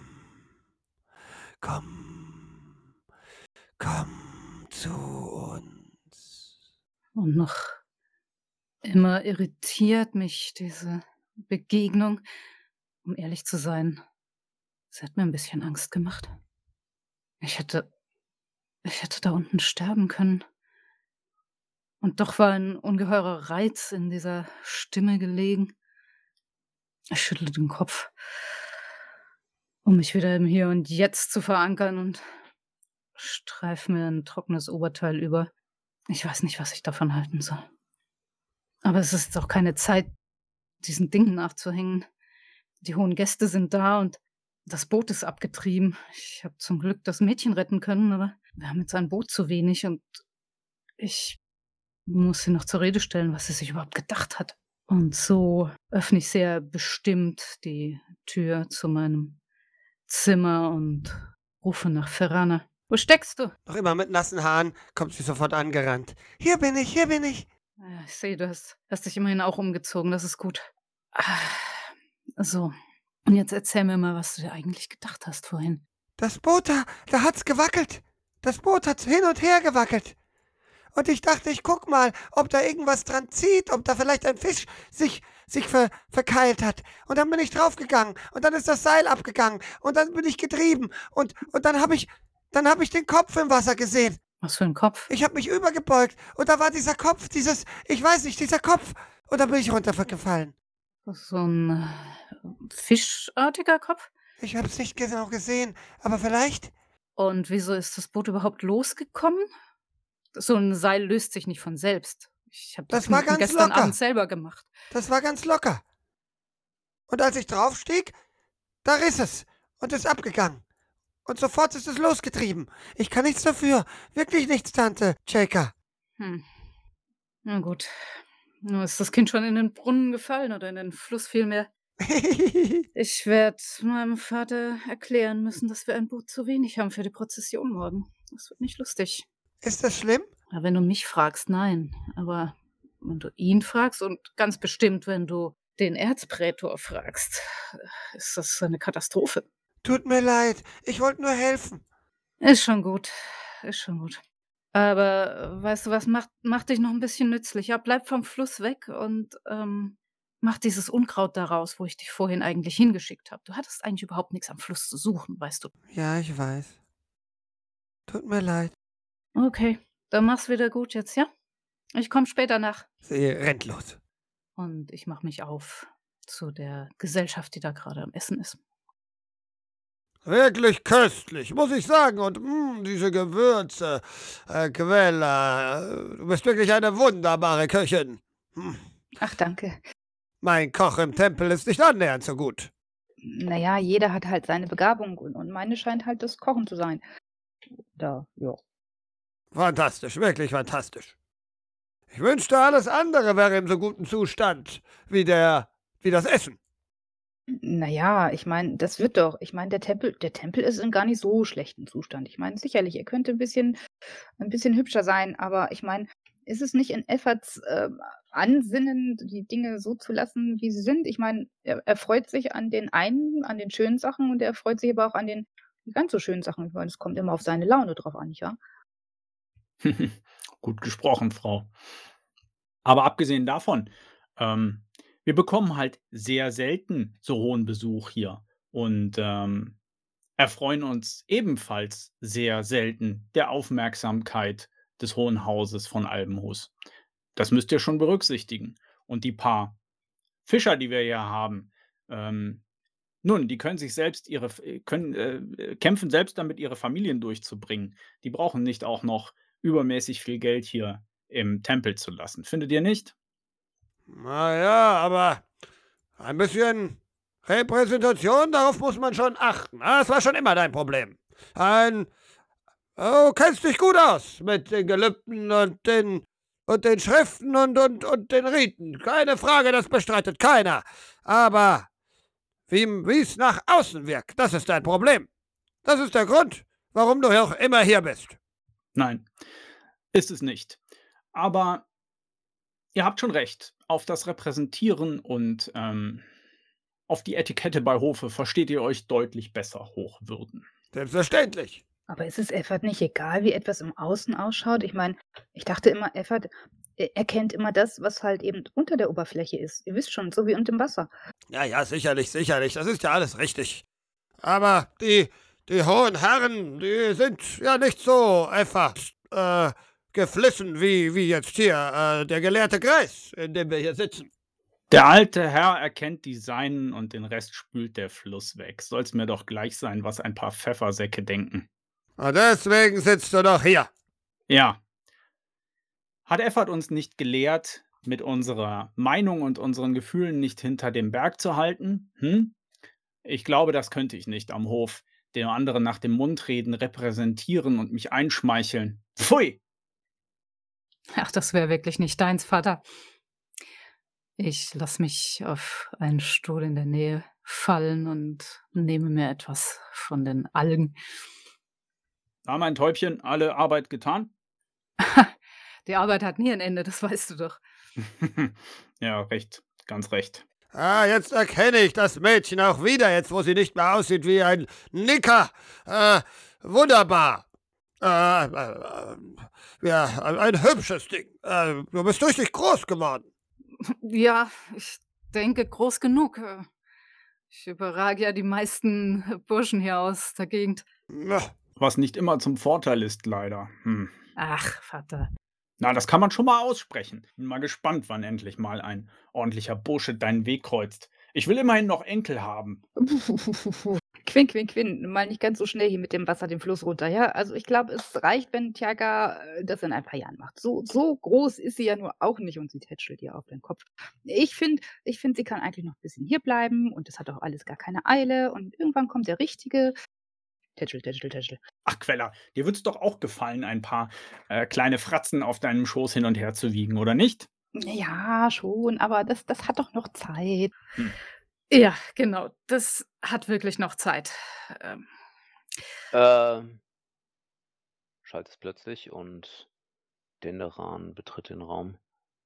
komm, komm zu uns. Und noch immer irritiert mich diese Begegnung. Um ehrlich zu sein, sie hat mir ein bisschen Angst gemacht. Ich hätte, ich hätte da unten sterben können. Und doch war ein ungeheurer Reiz in dieser Stimme gelegen. Ich schüttelte den Kopf, um mich wieder im Hier und Jetzt zu verankern und streif mir ein trockenes Oberteil über. Ich weiß nicht, was ich davon halten soll. Aber es ist auch keine Zeit, diesen Dingen nachzuhängen. Die hohen Gäste sind da und das Boot ist abgetrieben. Ich habe zum Glück das Mädchen retten können, aber wir haben jetzt ein Boot zu wenig und ich muss sie noch zur Rede stellen, was sie sich überhaupt gedacht hat. Und so öffne ich sehr bestimmt die Tür zu meinem Zimmer und rufe nach Ferrana. Wo steckst du? Noch immer mit nassen Haaren kommt sie sofort angerannt. Hier bin ich, hier bin ich. Ja, ich sehe, du hast, hast dich immerhin auch umgezogen, das ist gut. Ah, so, und jetzt erzähl mir mal, was du dir eigentlich gedacht hast vorhin. Das Boot da, da hat's gewackelt. Das Boot hat hin und her gewackelt. Und ich dachte, ich guck mal, ob da irgendwas dran zieht, ob da vielleicht ein Fisch sich, sich ver, verkeilt hat. Und dann bin ich draufgegangen. Und dann ist das Seil abgegangen. Und dann bin ich getrieben. Und, und dann habe ich, dann habe ich den Kopf im Wasser gesehen. Was für ein Kopf? Ich habe mich übergebeugt. Und da war dieser Kopf, dieses, ich weiß nicht, dieser Kopf. Und dann bin ich runtergefallen. So ein fischartiger Kopf? Ich habe es nicht genau gesehen, aber vielleicht. Und wieso ist das Boot überhaupt losgekommen? So ein Seil löst sich nicht von selbst. Ich habe das, Das war ganz gestern locker. Abend selber gemacht. Das war ganz locker. Und als ich draufstieg, da riss es und ist abgegangen. Und sofort ist es losgetrieben. Ich kann nichts dafür. Wirklich nichts, Tante Shaker. Hm. Na gut. Nur ist das Kind schon in den Brunnen gefallen oder in den Fluss vielmehr. Ich werde meinem Vater erklären müssen, dass wir ein Boot zu wenig haben für die Prozession morgen. Das wird nicht lustig. Ist das schlimm? Ja, wenn du mich fragst, nein. Aber wenn du ihn fragst und ganz bestimmt, wenn du den Erzprätor fragst, ist das eine Katastrophe. Tut mir leid. Ich wollte nur helfen. Ist schon gut. Ist schon gut. Aber äh, weißt du was, mach, mach dich noch ein bisschen nützlicher. Bleib vom Fluss weg und ähm, mach dieses Unkraut daraus, wo ich dich vorhin eigentlich hingeschickt habe. Du hattest eigentlich überhaupt nichts am Fluss zu suchen, weißt du. Ja, ich weiß. Tut mir leid. Okay, dann mach's wieder gut jetzt, ja? Ich komme später nach. Sie rennt los. Und ich mache mich auf zu der Gesellschaft, die da gerade am Essen ist. Wirklich köstlich, muss ich sagen. Und mh, diese Gewürze, äh, Quella, du bist wirklich eine wunderbare Köchin. Hm. Ach, danke. Mein Koch im Tempel ist nicht annähernd so gut. Naja, jeder hat halt seine Begabung und, und meine scheint halt das Kochen zu sein. Da, ja. Fantastisch, wirklich fantastisch. Ich wünschte, alles andere wäre im so guten Zustand wie der, wie das Essen. Naja, ich meine, das wird doch. Ich meine, der Tempel, der Tempel ist in gar nicht so schlechten Zustand. Ich meine, sicherlich, er könnte ein bisschen, ein bisschen hübscher sein, aber ich meine, ist es nicht in Efforts äh, Ansinnen, die Dinge so zu lassen, wie sie sind? Ich meine, er, er freut sich an den einen, an den schönen Sachen und er freut sich aber auch an den ganz so schönen Sachen. Ich meine, es kommt immer auf seine Laune drauf an, wahr? Gut gesprochen, Frau. Aber abgesehen davon, ähm, wir bekommen halt sehr selten so hohen Besuch hier und ähm, erfreuen uns ebenfalls sehr selten der Aufmerksamkeit des Hohen Hauses von Albenhus. Das müsst ihr schon berücksichtigen. Und die paar Fischer, die wir hier haben, ähm, nun, die können sich selbst ihre, können, äh, kämpfen selbst damit, ihre Familien durchzubringen. Die brauchen nicht auch noch übermäßig viel Geld hier im Tempel zu lassen. Findet ihr nicht? Na ja, aber ein bisschen Repräsentation, darauf muss man schon achten. Ah, Das war schon immer dein Problem. Ein. Du kennst dich gut aus mit den Gelübden und den und den Schriften und, und, und den Riten. Keine Frage, das bestreitet keiner. Aber wie es nach außen wirkt, das ist dein Problem. Das ist der Grund, warum du auch immer hier bist. Nein, ist es nicht. Aber ihr habt schon recht. Auf das Repräsentieren und ähm, auf die Etikette bei Hofe versteht ihr euch deutlich besser hochwürden. Selbstverständlich. Aber ist es Effert nicht egal, wie etwas im Außen ausschaut? Ich meine, ich dachte immer, Effert er- erkennt immer das, was halt eben unter der Oberfläche ist. Ihr wisst schon, so wie unter dem Wasser. Ja, ja, sicherlich, sicherlich. Das ist ja alles richtig. Aber die, die hohen Herren, die sind ja nicht so einfach äh, geflissen wie, wie jetzt hier äh, der gelehrte Kreis, in dem wir hier sitzen. Der alte Herr erkennt die Seinen und den Rest spült der Fluss weg. Soll's mir doch gleich sein, was ein paar Pfeffersäcke denken. Und deswegen sitzt du doch hier. Ja. Hat Effert uns nicht gelehrt, mit unserer Meinung und unseren Gefühlen nicht hinter dem Berg zu halten? Hm? Ich glaube, das könnte ich nicht am Hof, dem anderen nach dem Mund reden, repräsentieren und mich einschmeicheln. Pfui! Ach, das wäre wirklich nicht deins, Vater. Ich lass mich auf einen Stuhl in der Nähe fallen und nehme mir etwas von den Algen. Na, mein Täubchen, alle Arbeit getan? Die Arbeit hat nie ein Ende, das weißt du doch. ja, recht, ganz recht. Ah, jetzt erkenne ich das Mädchen auch wieder, jetzt wo sie nicht mehr aussieht wie ein Nicker. Äh, wunderbar. Äh, äh, ja, ein, hübsches Ding. Äh, du bist richtig groß geworden. Ja, ich denke groß genug. Ich überrage ja die meisten Burschen hier aus der Gegend. Na, Was nicht immer zum Vorteil ist, leider. Hm. Ach, Vater. Na, das kann man schon mal aussprechen. Bin mal gespannt, wann endlich mal ein ordentlicher Bursche deinen Weg kreuzt. Ich will immerhin noch Enkel haben. Quinn, Quinn, Quinn, mal nicht ganz so schnell hier mit dem Wasser den Fluss runter, ja? Also ich glaube, es reicht, wenn Tiaga äh, das in ein paar Jahren macht. So, so groß ist sie ja nur auch nicht und sie tätschelt ihr auf den Kopf. Ich finde, ich finde, sie kann eigentlich noch ein bisschen hier bleiben und es hat auch alles gar keine Eile und irgendwann kommt der Richtige. Tätschel, tätschel, tätschel. Ach, Queller, dir wird's doch auch gefallen, ein paar äh, kleine Fratzen auf deinem Schoß hin und her zu wiegen, oder nicht? Ja, schon, aber das, das hat doch noch Zeit. Ja, genau. Das hat wirklich noch Zeit. Ähm, Ähm, schallt es plötzlich und Denderan betritt den Raum.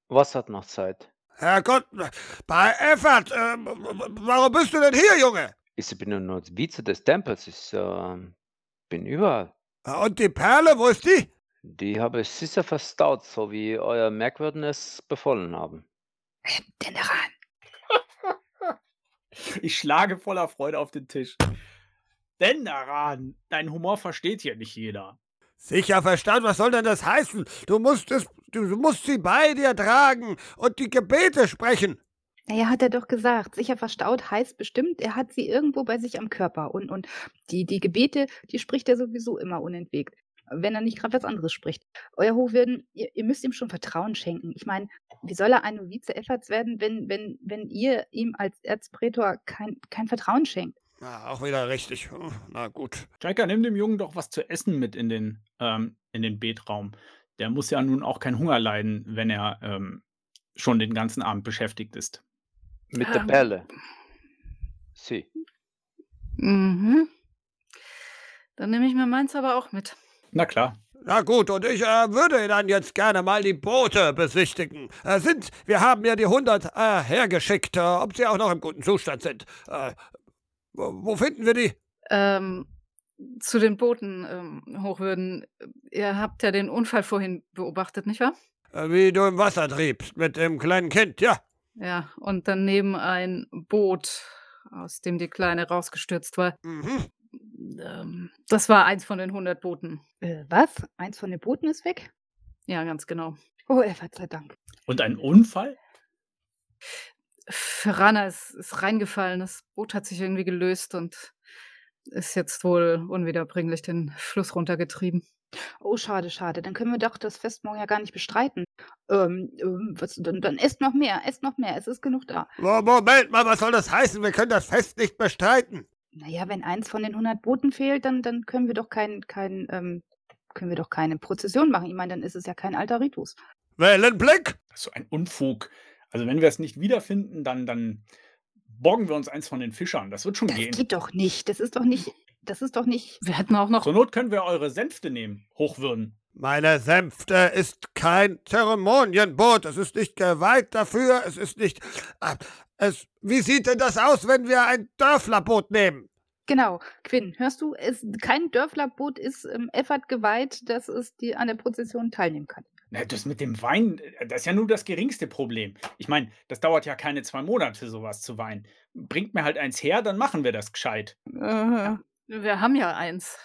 Was hat noch Zeit? Herrgott, bei Effert, äh, warum bist du denn hier, Junge? Ich bin nur Vize des Tempels. Ich äh, bin überall. Und die Perle, wo ist die? Die habe ich sicher verstaut, so wie euer Merkwürden es befohlen haben. Den daran. Ich schlage voller Freude auf den Tisch. Denn daran, dein Humor versteht hier nicht jeder. Sicher verstanden, was soll denn das heißen? Du musst es, du musst sie bei dir tragen und die Gebete sprechen. Naja, hat er doch gesagt. Sicher verstaut heißt bestimmt, er hat sie irgendwo bei sich am Körper. Und, und die, die Gebete, die spricht er sowieso immer unentwegt. Wenn er nicht gerade was anderes spricht. Euer Hochwürden, ihr, ihr müsst ihm schon Vertrauen schenken. Ich meine, wie soll er ein Novize Efforts werden, wenn, wenn, wenn ihr ihm als Erzprätor kein, kein Vertrauen schenkt? Ja, auch wieder richtig. Hm, Na gut. Jaika, nimm dem Jungen doch was zu essen mit in den, ähm, in den Betraum. Der muss ja nun auch keinen Hunger leiden, wenn er ähm, schon den ganzen Abend beschäftigt ist. Mit der Ähm. Perle. Sie. Mhm. Dann nehme ich mir meins aber auch mit. Na klar. Na gut, und ich äh, würde dann jetzt gerne mal die Boote besichtigen. Äh, sind, wir haben ja die 100 äh, hergeschickt, äh, ob sie auch noch im guten Zustand sind. Äh, wo, wo finden wir die? Ähm, zu den Booten, ähm, Hochwürden. Ihr habt ja den Unfall vorhin beobachtet, nicht wahr? Äh, wie du im Wasser triebst mit dem kleinen Kind, ja. Ja, und daneben ein Boot, aus dem die Kleine rausgestürzt war. Mhm. Ähm, das war eins von den 100 Booten. Äh, was? Eins von den Booten ist weg? Ja, ganz genau. Oh, Effert sei Dank. Und ein Unfall? Ferrana ist, ist reingefallen. Das Boot hat sich irgendwie gelöst und ist jetzt wohl unwiederbringlich den Fluss runtergetrieben. Oh, schade, schade. Dann können wir doch das Fest morgen ja gar nicht bestreiten. Ähm, ähm, was, dann, dann esst noch mehr, esst noch mehr. Es ist genug da. Mo- Moment mal, was soll das heißen? Wir können das Fest nicht bestreiten. Naja, wenn eins von den 100 Booten fehlt, dann, dann können wir doch kein, kein, ähm, können wir doch keine Prozession machen. Ich meine, dann ist es ja kein alter Ritus. Wellenblick? Das ist so ein Unfug. Also wenn wir es nicht wiederfinden, dann, dann borgen wir uns eins von den Fischern. Das wird schon Das gehen. geht doch nicht. Das ist doch nicht, das ist doch nicht. Wir hätten auch noch. Zur Not können wir eure Sänfte nehmen, Hochwürden. Meine Sänfte ist kein Zeremonienboot. Es ist nicht geweiht dafür. Es ist nicht. Es, wie sieht denn das aus, wenn wir ein Dörflerboot nehmen? Genau, Quinn, hörst du, es, kein Dörflerboot ist ähm, Effert geweiht, dass es die, an der Prozession teilnehmen kann. Na, das mit dem Wein, äh, das ist ja nur das geringste Problem. Ich meine, das dauert ja keine zwei Monate, sowas zu weinen. Bringt mir halt eins her, dann machen wir das gescheit. Wir haben ja eins.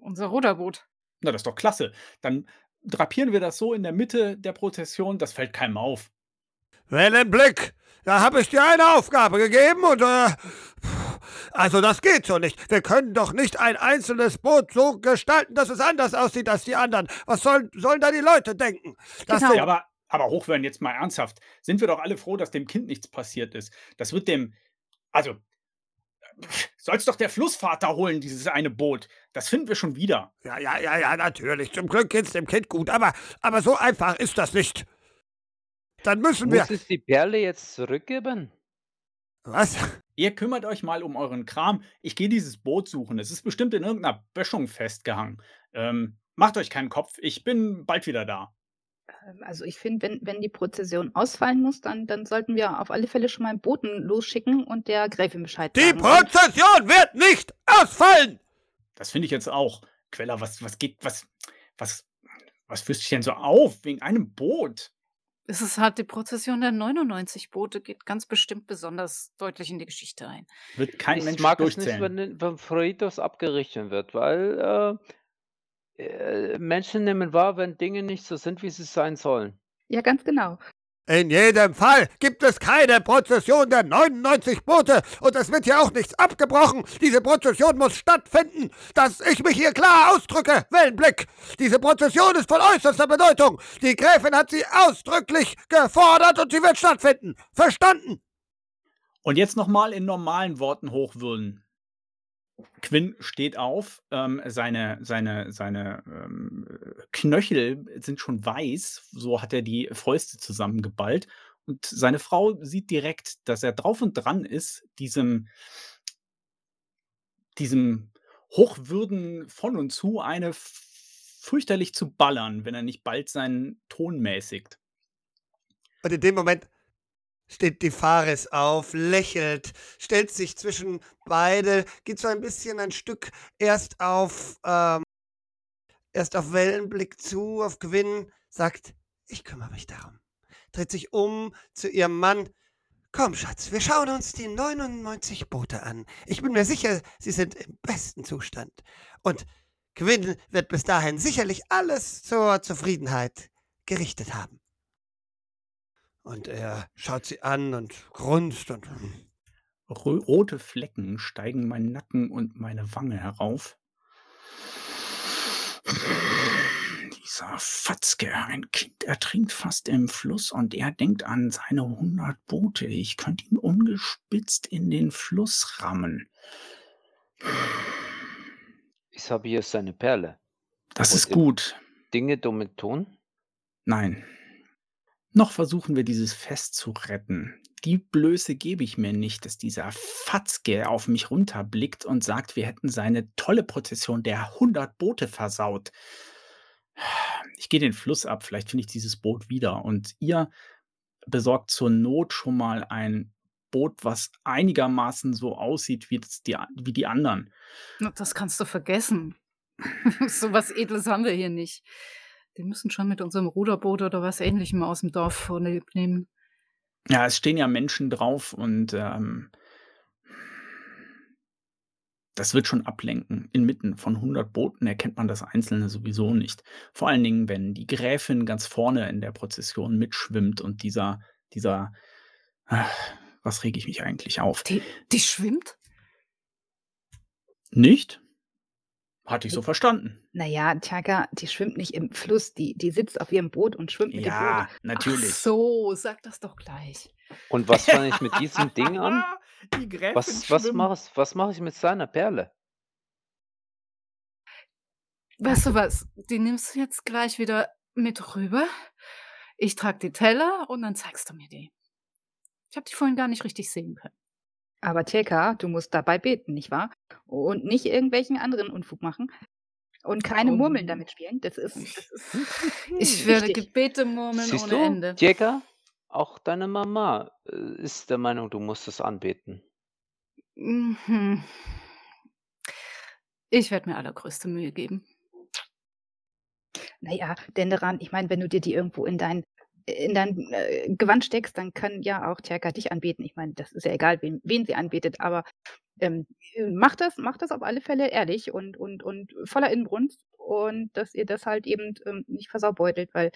Unser Ruderboot. Na, das ist doch klasse. Dann drapieren wir das so in der Mitte der Prozession, das fällt keinem auf. Wellenblick, da habe ich dir eine Aufgabe gegeben und äh, also das geht so nicht. Wir können doch nicht ein einzelnes Boot so gestalten, dass es anders aussieht als die anderen. Was sollen, sollen da die Leute denken? Das Genau. Ja, aber, aber Hochwürden, jetzt mal ernsthaft. Sind wir doch alle froh, dass dem Kind nichts passiert ist. Das wird dem. Also. Soll's doch der Flussvater holen, dieses eine Boot. Das finden wir schon wieder. Ja, ja, ja, ja, natürlich. Zum Glück geht's dem Kind gut, aber, aber so einfach ist das nicht. Dann müssen wir. Muss es die Perle jetzt zurückgeben? Was? Ihr kümmert euch mal um euren Kram. Ich gehe dieses Boot suchen. Es ist bestimmt in irgendeiner Böschung festgehangen. Ähm, macht euch keinen Kopf. Ich bin bald wieder da. Ähm, Also ich finde, wenn, wenn die Prozession ausfallen muss, dann, dann sollten wir auf alle Fälle schon mal einen Boten losschicken und der Gräfin Bescheid Die sagen. Und- Prozession wird nicht ausfallen! Das finde ich jetzt auch. Queller, was, was geht, was, was, was führst du dich denn so auf? Wegen einem Boot? Es ist halt die Prozession der 99 Boote, geht ganz bestimmt besonders deutlich in die Geschichte ein. Wird kein ich Mensch mag es nicht, durchzählen. wenn, wenn Fritos abgerichtet wird, weil äh, äh, Menschen nehmen wahr, wenn Dinge nicht so sind, wie sie sein sollen. Ja, ganz genau. In jedem Fall gibt es keine Prozession der 99 Boote und es wird hier auch nichts abgebrochen. Diese Prozession muss stattfinden, dass ich mich hier klar ausdrücke. Wellenblick. Diese Prozession ist von äußerster Bedeutung. Die Gräfin hat sie ausdrücklich gefordert und sie wird stattfinden. Verstanden? Und jetzt nochmal in normalen Worten hochwürden. Quinn steht auf, ähm, seine, seine, seine ähm, Knöchel sind schon weiß, so hat er die Fäuste zusammengeballt. Und seine Frau sieht direkt, dass er drauf und dran ist, diesem, diesem Hochwürden von und zu eine fürchterlich zu ballern, wenn er nicht bald seinen Ton mäßigt. Und in dem Moment steht die Fares auf, lächelt, stellt sich zwischen beide, geht so ein bisschen ein Stück erst auf, ähm, erst auf Wellenblick zu, auf Gewinn, sagt, ich kümmere mich darum. Dreht sich um zu ihrem Mann. Komm, Schatz, wir schauen uns die 99 Boote an. Ich bin mir sicher, sie sind im besten Zustand. Und Gwyn wird bis dahin sicherlich alles zur Zufriedenheit gerichtet haben. Und er schaut sie an und grunzt und Rote Flecken steigen meinen Nacken und meine Wange herauf. Dieser Fatzke, ein Kind ertrinkt fast im Fluss und er denkt an seine hundert Boote. Ich könnte ihn ungespitzt in den Fluss rammen. Ich habe hier seine Perle. Das Und ist gut. Dinge damit tun? Nein. Noch versuchen wir dieses Fest zu retten. Die Blöße gebe ich mir nicht, dass dieser Fatzke auf mich runterblickt und sagt, wir hätten seine tolle Prozession der 100 Boote versaut. Ich gehe den Fluss ab, vielleicht finde ich dieses Boot wieder. Und ihr besorgt zur Not schon mal ein Boot, was einigermaßen so aussieht wie, die, wie die anderen. Das kannst du vergessen. so was Edles haben wir hier nicht. Wir müssen schon mit unserem Ruderboot oder was ähnlichem aus dem Dorf vornehmen. Ja, es stehen ja Menschen drauf und ähm, das wird schon ablenken. Inmitten von 100 Booten erkennt man das Einzelne sowieso nicht. Vor allen Dingen, wenn die Gräfin ganz vorne in der Prozession mitschwimmt und dieser, dieser, ach, was rege ich mich eigentlich auf? Die, die schwimmt? Nicht? Hatte ich so verstanden. Naja, Tjaka, die schwimmt nicht im Fluss, die, die sitzt auf ihrem Boot und schwimmt mit dem Ja, Boot. Ach natürlich. so, sag das doch gleich. Und was fange ich mit diesem Ding an? Die Gräfin Was, was mache ich, was mach ich mit seiner Perle? Weißt du was? Die nimmst du jetzt gleich wieder mit rüber. Ich trage die Teller und dann zeigst du mir die. Ich habe dich vorhin gar nicht richtig sehen können. Aber Tjaka, du musst dabei beten, nicht wahr? Und nicht irgendwelchen anderen Unfug machen. Und keine Oh. Murmeln damit spielen. Das ist, das ist Ich werde. Gebete murmeln Siehst ohne du, Ende. Jäger, auch deine Mama äh, ist der Meinung, du musst es anbeten. Mhm. Ich werde mir allergrößte Mühe geben. Naja, denn daran, ich meine, wenn du dir die irgendwo in dein, in dein äh, Gewand steckst, dann kann ja auch Tjaka dich anbeten. Ich meine, das ist ja egal, wen, wen sie anbetet, aber ähm, macht das, macht das auf alle Fälle ehrlich und, und, und voller Inbrunst und dass ihr das halt eben ähm, nicht versaubeutelt, weil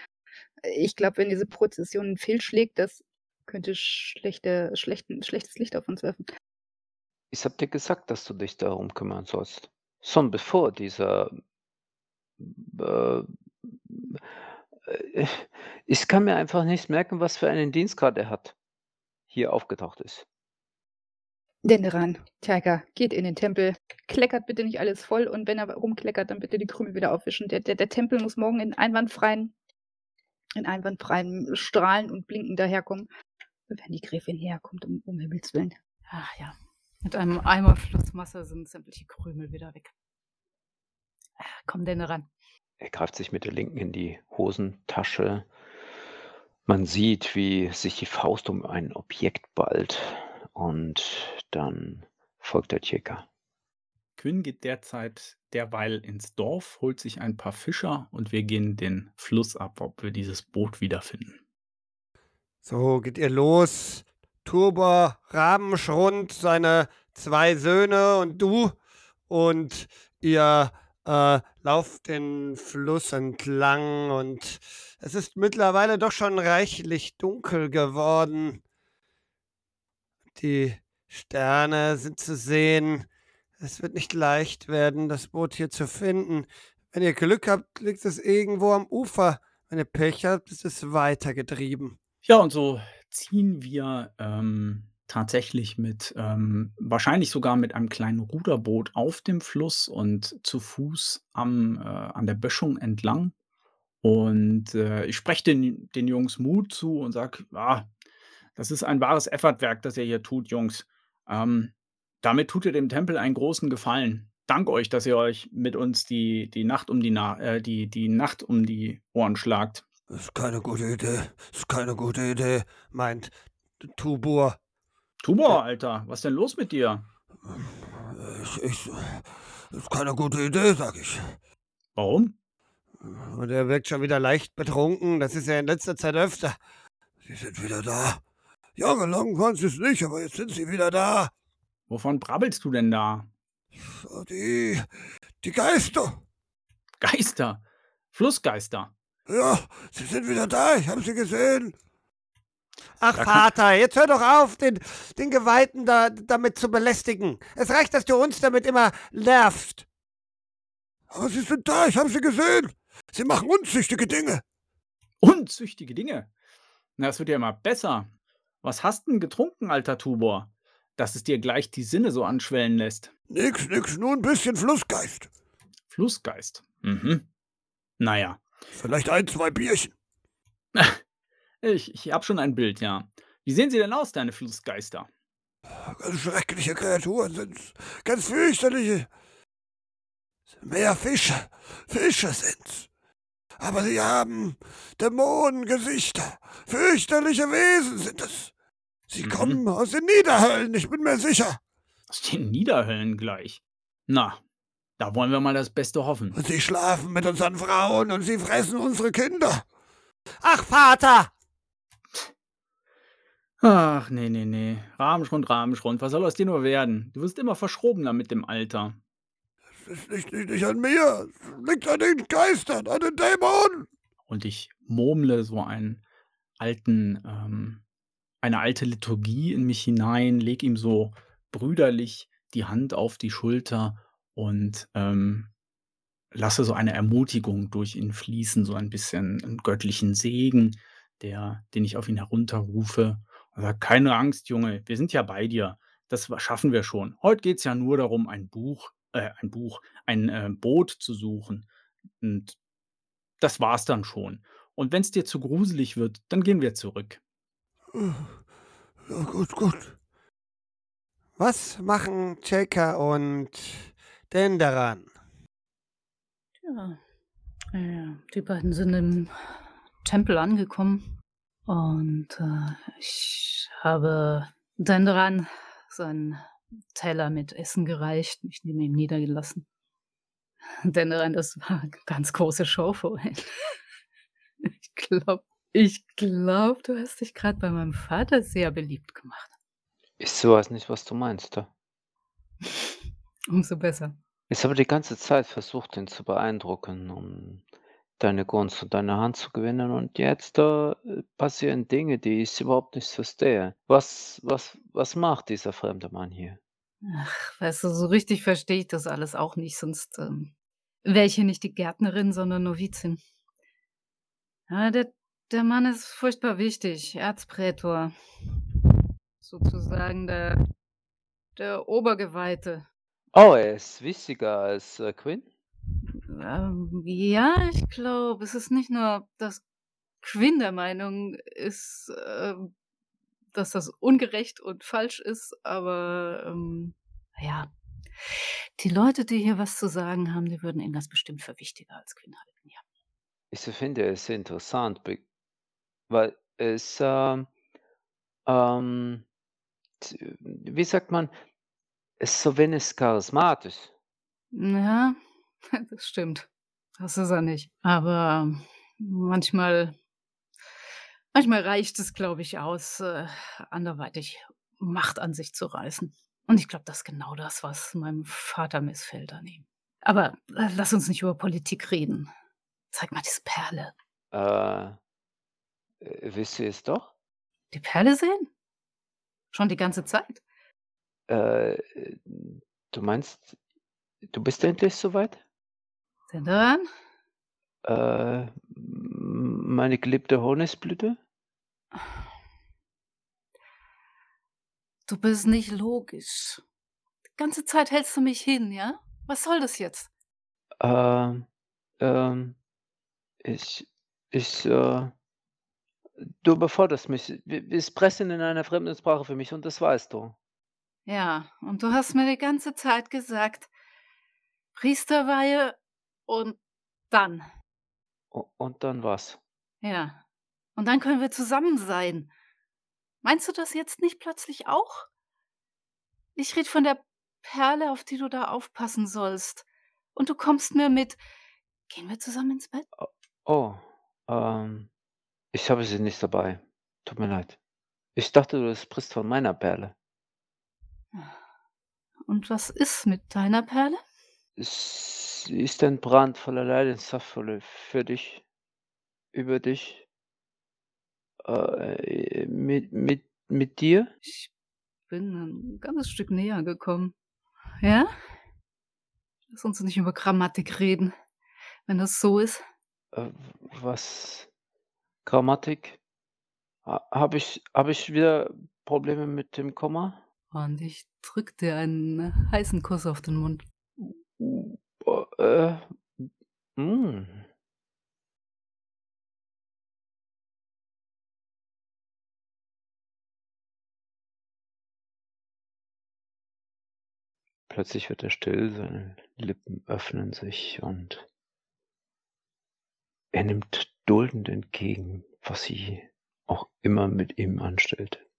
ich glaube, wenn diese Prozession fehlschlägt, das könnte schlechte, schlechten, schlechtes Licht auf uns werfen. Ich hab dir gesagt, dass du dich darum kümmern sollst. Schon bevor dieser. Äh, ich kann mir einfach nicht merken, was für einen Dienstgrad er hat. Hier aufgetaucht ist. Denn daran, Tjaka, geht in den Tempel, kleckert bitte nicht alles voll und wenn er rumkleckert, dann bitte die Krümel wieder aufwischen. Der, der, der Tempel muss morgen in einwandfreien, in einwandfreien Strahlen und Blinken daherkommen, wenn die Gräfin herkommt, um, um Himmels Willen. Ach ja, mit einem Eimer Flussmasse sind sämtliche Krümel wieder weg. Komm denn ran. Er greift sich mit der linken in die Hosentasche. Man sieht, wie sich die Faust um ein Objekt ballt. Und dann folgt der Tjeka. Quinn geht derzeit derweil ins Dorf, holt sich ein paar Fischer und wir gehen den Fluss ab, ob wir dieses Boot wiederfinden. So geht ihr los. Turbor, Rabenschrund, seine zwei Söhne und du. Und ihr äh, lauft den Fluss entlang und es ist mittlerweile doch schon reichlich dunkel geworden. Die Sterne sind zu sehen. Es wird nicht leicht werden, das Boot hier zu finden. Wenn ihr Glück habt, liegt es irgendwo am Ufer. Wenn ihr Pech habt, ist es weitergetrieben. Ja, und so ziehen wir ähm, tatsächlich mit, ähm, wahrscheinlich sogar mit einem kleinen Ruderboot auf dem Fluss und zu Fuß am, äh, an der Böschung entlang. Und äh, ich spreche den, den Jungs Mut zu und sage, ah, das ist ein wahres Effortwerk, das ihr hier tut, Jungs. Ähm, damit tut ihr dem Tempel einen großen Gefallen. Dank euch, dass ihr euch mit uns die, die, Nacht, um die, Na äh, die, die Nacht um die Ohren schlagt. Das ist keine gute Idee. Das ist keine gute Idee, meint Tubur. Tubor, Alter, was denn los mit dir? Ich, ich, das ist keine gute Idee, sag ich. Warum? Und er wirkt schon wieder leicht betrunken. Das ist ja in letzter Zeit öfter. Sie sind wieder da. Jahrelang waren sie es nicht, aber jetzt sind sie wieder da. Wovon brabbelst du denn da? Die, die Geister. Geister. Flussgeister. Ja, Sie sind wieder da, ich habe Sie gesehen. Ach, Da Vater, jetzt hör doch auf, den, den Geweihten da, damit zu belästigen. Es reicht, dass du uns damit immer nervst. Aber Sie sind da, ich habe Sie gesehen. Sie machen unzüchtige Dinge. Unzüchtige Dinge. Na, es wird ja immer besser. Was hast denn getrunken, alter Tubor, dass es dir gleich die Sinne so anschwellen lässt? Nix, nix, nur ein bisschen Flussgeist. Flussgeist. Mhm. Naja, Vielleicht ein, zwei Bierchen. ich, ich hab schon ein Bild, ja. Wie sehen sie denn aus, deine Flussgeister? Ganz schreckliche Kreaturen sind's. Ganz fürchterliche. Mehr Fische. Fische sind's. Aber sie haben Dämonengesichter. Fürchterliche Wesen sind es. Sie Mhm. kommen aus den Niederhöllen, ich bin mir sicher. Aus den Niederhöllen gleich. Na, da wollen wir mal das Beste hoffen. Und sie schlafen mit unseren Frauen und sie fressen unsere Kinder. Ach, Vater! Ach, nee, nee, nee. Rahmenschrund, Rahmenschrund. Was soll aus dir nur werden? Du wirst immer verschrobener mit dem Alter. Es ist nicht, nicht, nicht an mir. Es liegt an den Geistern, an den Dämonen. Und ich murmle so einen alten, ähm, eine alte Liturgie in mich hinein, leg ihm so brüderlich die Hand auf die Schulter und ähm, lasse so eine Ermutigung durch ihn fließen, so ein bisschen einen göttlichen Segen, der, den ich auf ihn herunterrufe. Sage, keine Angst, Junge, wir sind ja bei dir. Das schaffen wir schon. Heute geht es ja nur darum, ein Buch, äh, ein Buch, ein äh, Boot zu suchen. Und das war's dann schon. Und wenn es dir zu gruselig wird, dann gehen wir zurück. Ja, gut, gut. Was machen Cheka und Denderan? Ja. ja, die beiden sind im Tempel angekommen und äh, ich habe Denderan seinen Teller mit Essen gereicht, mich neben ihm niedergelassen. Denderan, das war eine ganz große Show vorhin. Ich glaube, ich glaube, du hast dich gerade bei meinem Vater sehr beliebt gemacht. Ich weiß nicht, was du meinst. Da. Umso besser. Ich habe die ganze Zeit versucht, ihn zu beeindrucken, um deine Gunst und deine Hand zu gewinnen. Und jetzt äh, passieren Dinge, die ich überhaupt nicht verstehe. Was, was, was macht dieser fremde Mann hier? Ach, weißt du, so richtig verstehe ich das alles auch nicht, sonst ähm, wäre ich hier nicht die Gärtnerin, sondern Novizin. Ja, der, der Mann ist furchtbar wichtig, Erzprätor. Sozusagen der, der Obergeweihte. Oh, er ist wichtiger als äh, Quinn? Ähm, ja, ich glaube, es ist nicht nur, dass Quinn der Meinung ist, ähm, dass das ungerecht und falsch ist, aber ähm, ja, die Leute, die hier was zu sagen haben, die würden ihn das bestimmt für wichtiger als Quinn halten, ja. Ich finde es interessant, weil es, ähm, ähm, wie sagt man, es ist so wenig charismatisch. Ja, das stimmt. Das ist er nicht. Aber manchmal, manchmal reicht es, glaube ich, aus, äh, anderweitig Macht an sich zu reißen. Und ich glaube, das ist genau das, was meinem Vater missfällt an ihm. Aber äh, lass uns nicht über Politik reden. Zeig mal diese Perle. Äh, äh, wisst ihr es doch? Die Perle sehen? Schon die ganze Zeit? Äh, du meinst, du bist endlich soweit? Denn? Äh, meine geliebte Honigblüte? Du bist nicht logisch. Die ganze Zeit hältst du mich hin, ja? Was soll das jetzt? Ähm, ähm, ich, ich, äh, du überforderst mich. Wir, sprechen in einer fremden Sprache für mich und das weißt du. Ja, und du hast mir die ganze Zeit gesagt, Priesterweihe und dann. Und dann was? Ja. Und dann können wir zusammen sein. Meinst du das jetzt nicht plötzlich auch? Ich rede von der Perle, auf die du da aufpassen sollst. Und du kommst mir mit. Gehen wir zusammen ins Bett? Oh, ähm, ich habe sie nicht dabei. Tut mir leid. Ich dachte, du sprichst von meiner Perle. Und was ist mit deiner Perle? Ist ein Brand voller Leidenschaft für für dich. über dich. Äh, mit, mit, mit dir? Ich bin ein ganzes Stück näher gekommen. Ja? Lass uns nicht über Grammatik reden, wenn das so ist. Äh, was? Grammatik? Habe ich, hab ich wieder Probleme mit dem Komma? Und ich drück dir einen heißen Kuss auf den Mund. Äh, mm. Plötzlich wird er still, seine Lippen öffnen sich und er nimmt duldend entgegen, was sie auch immer mit ihm anstellte.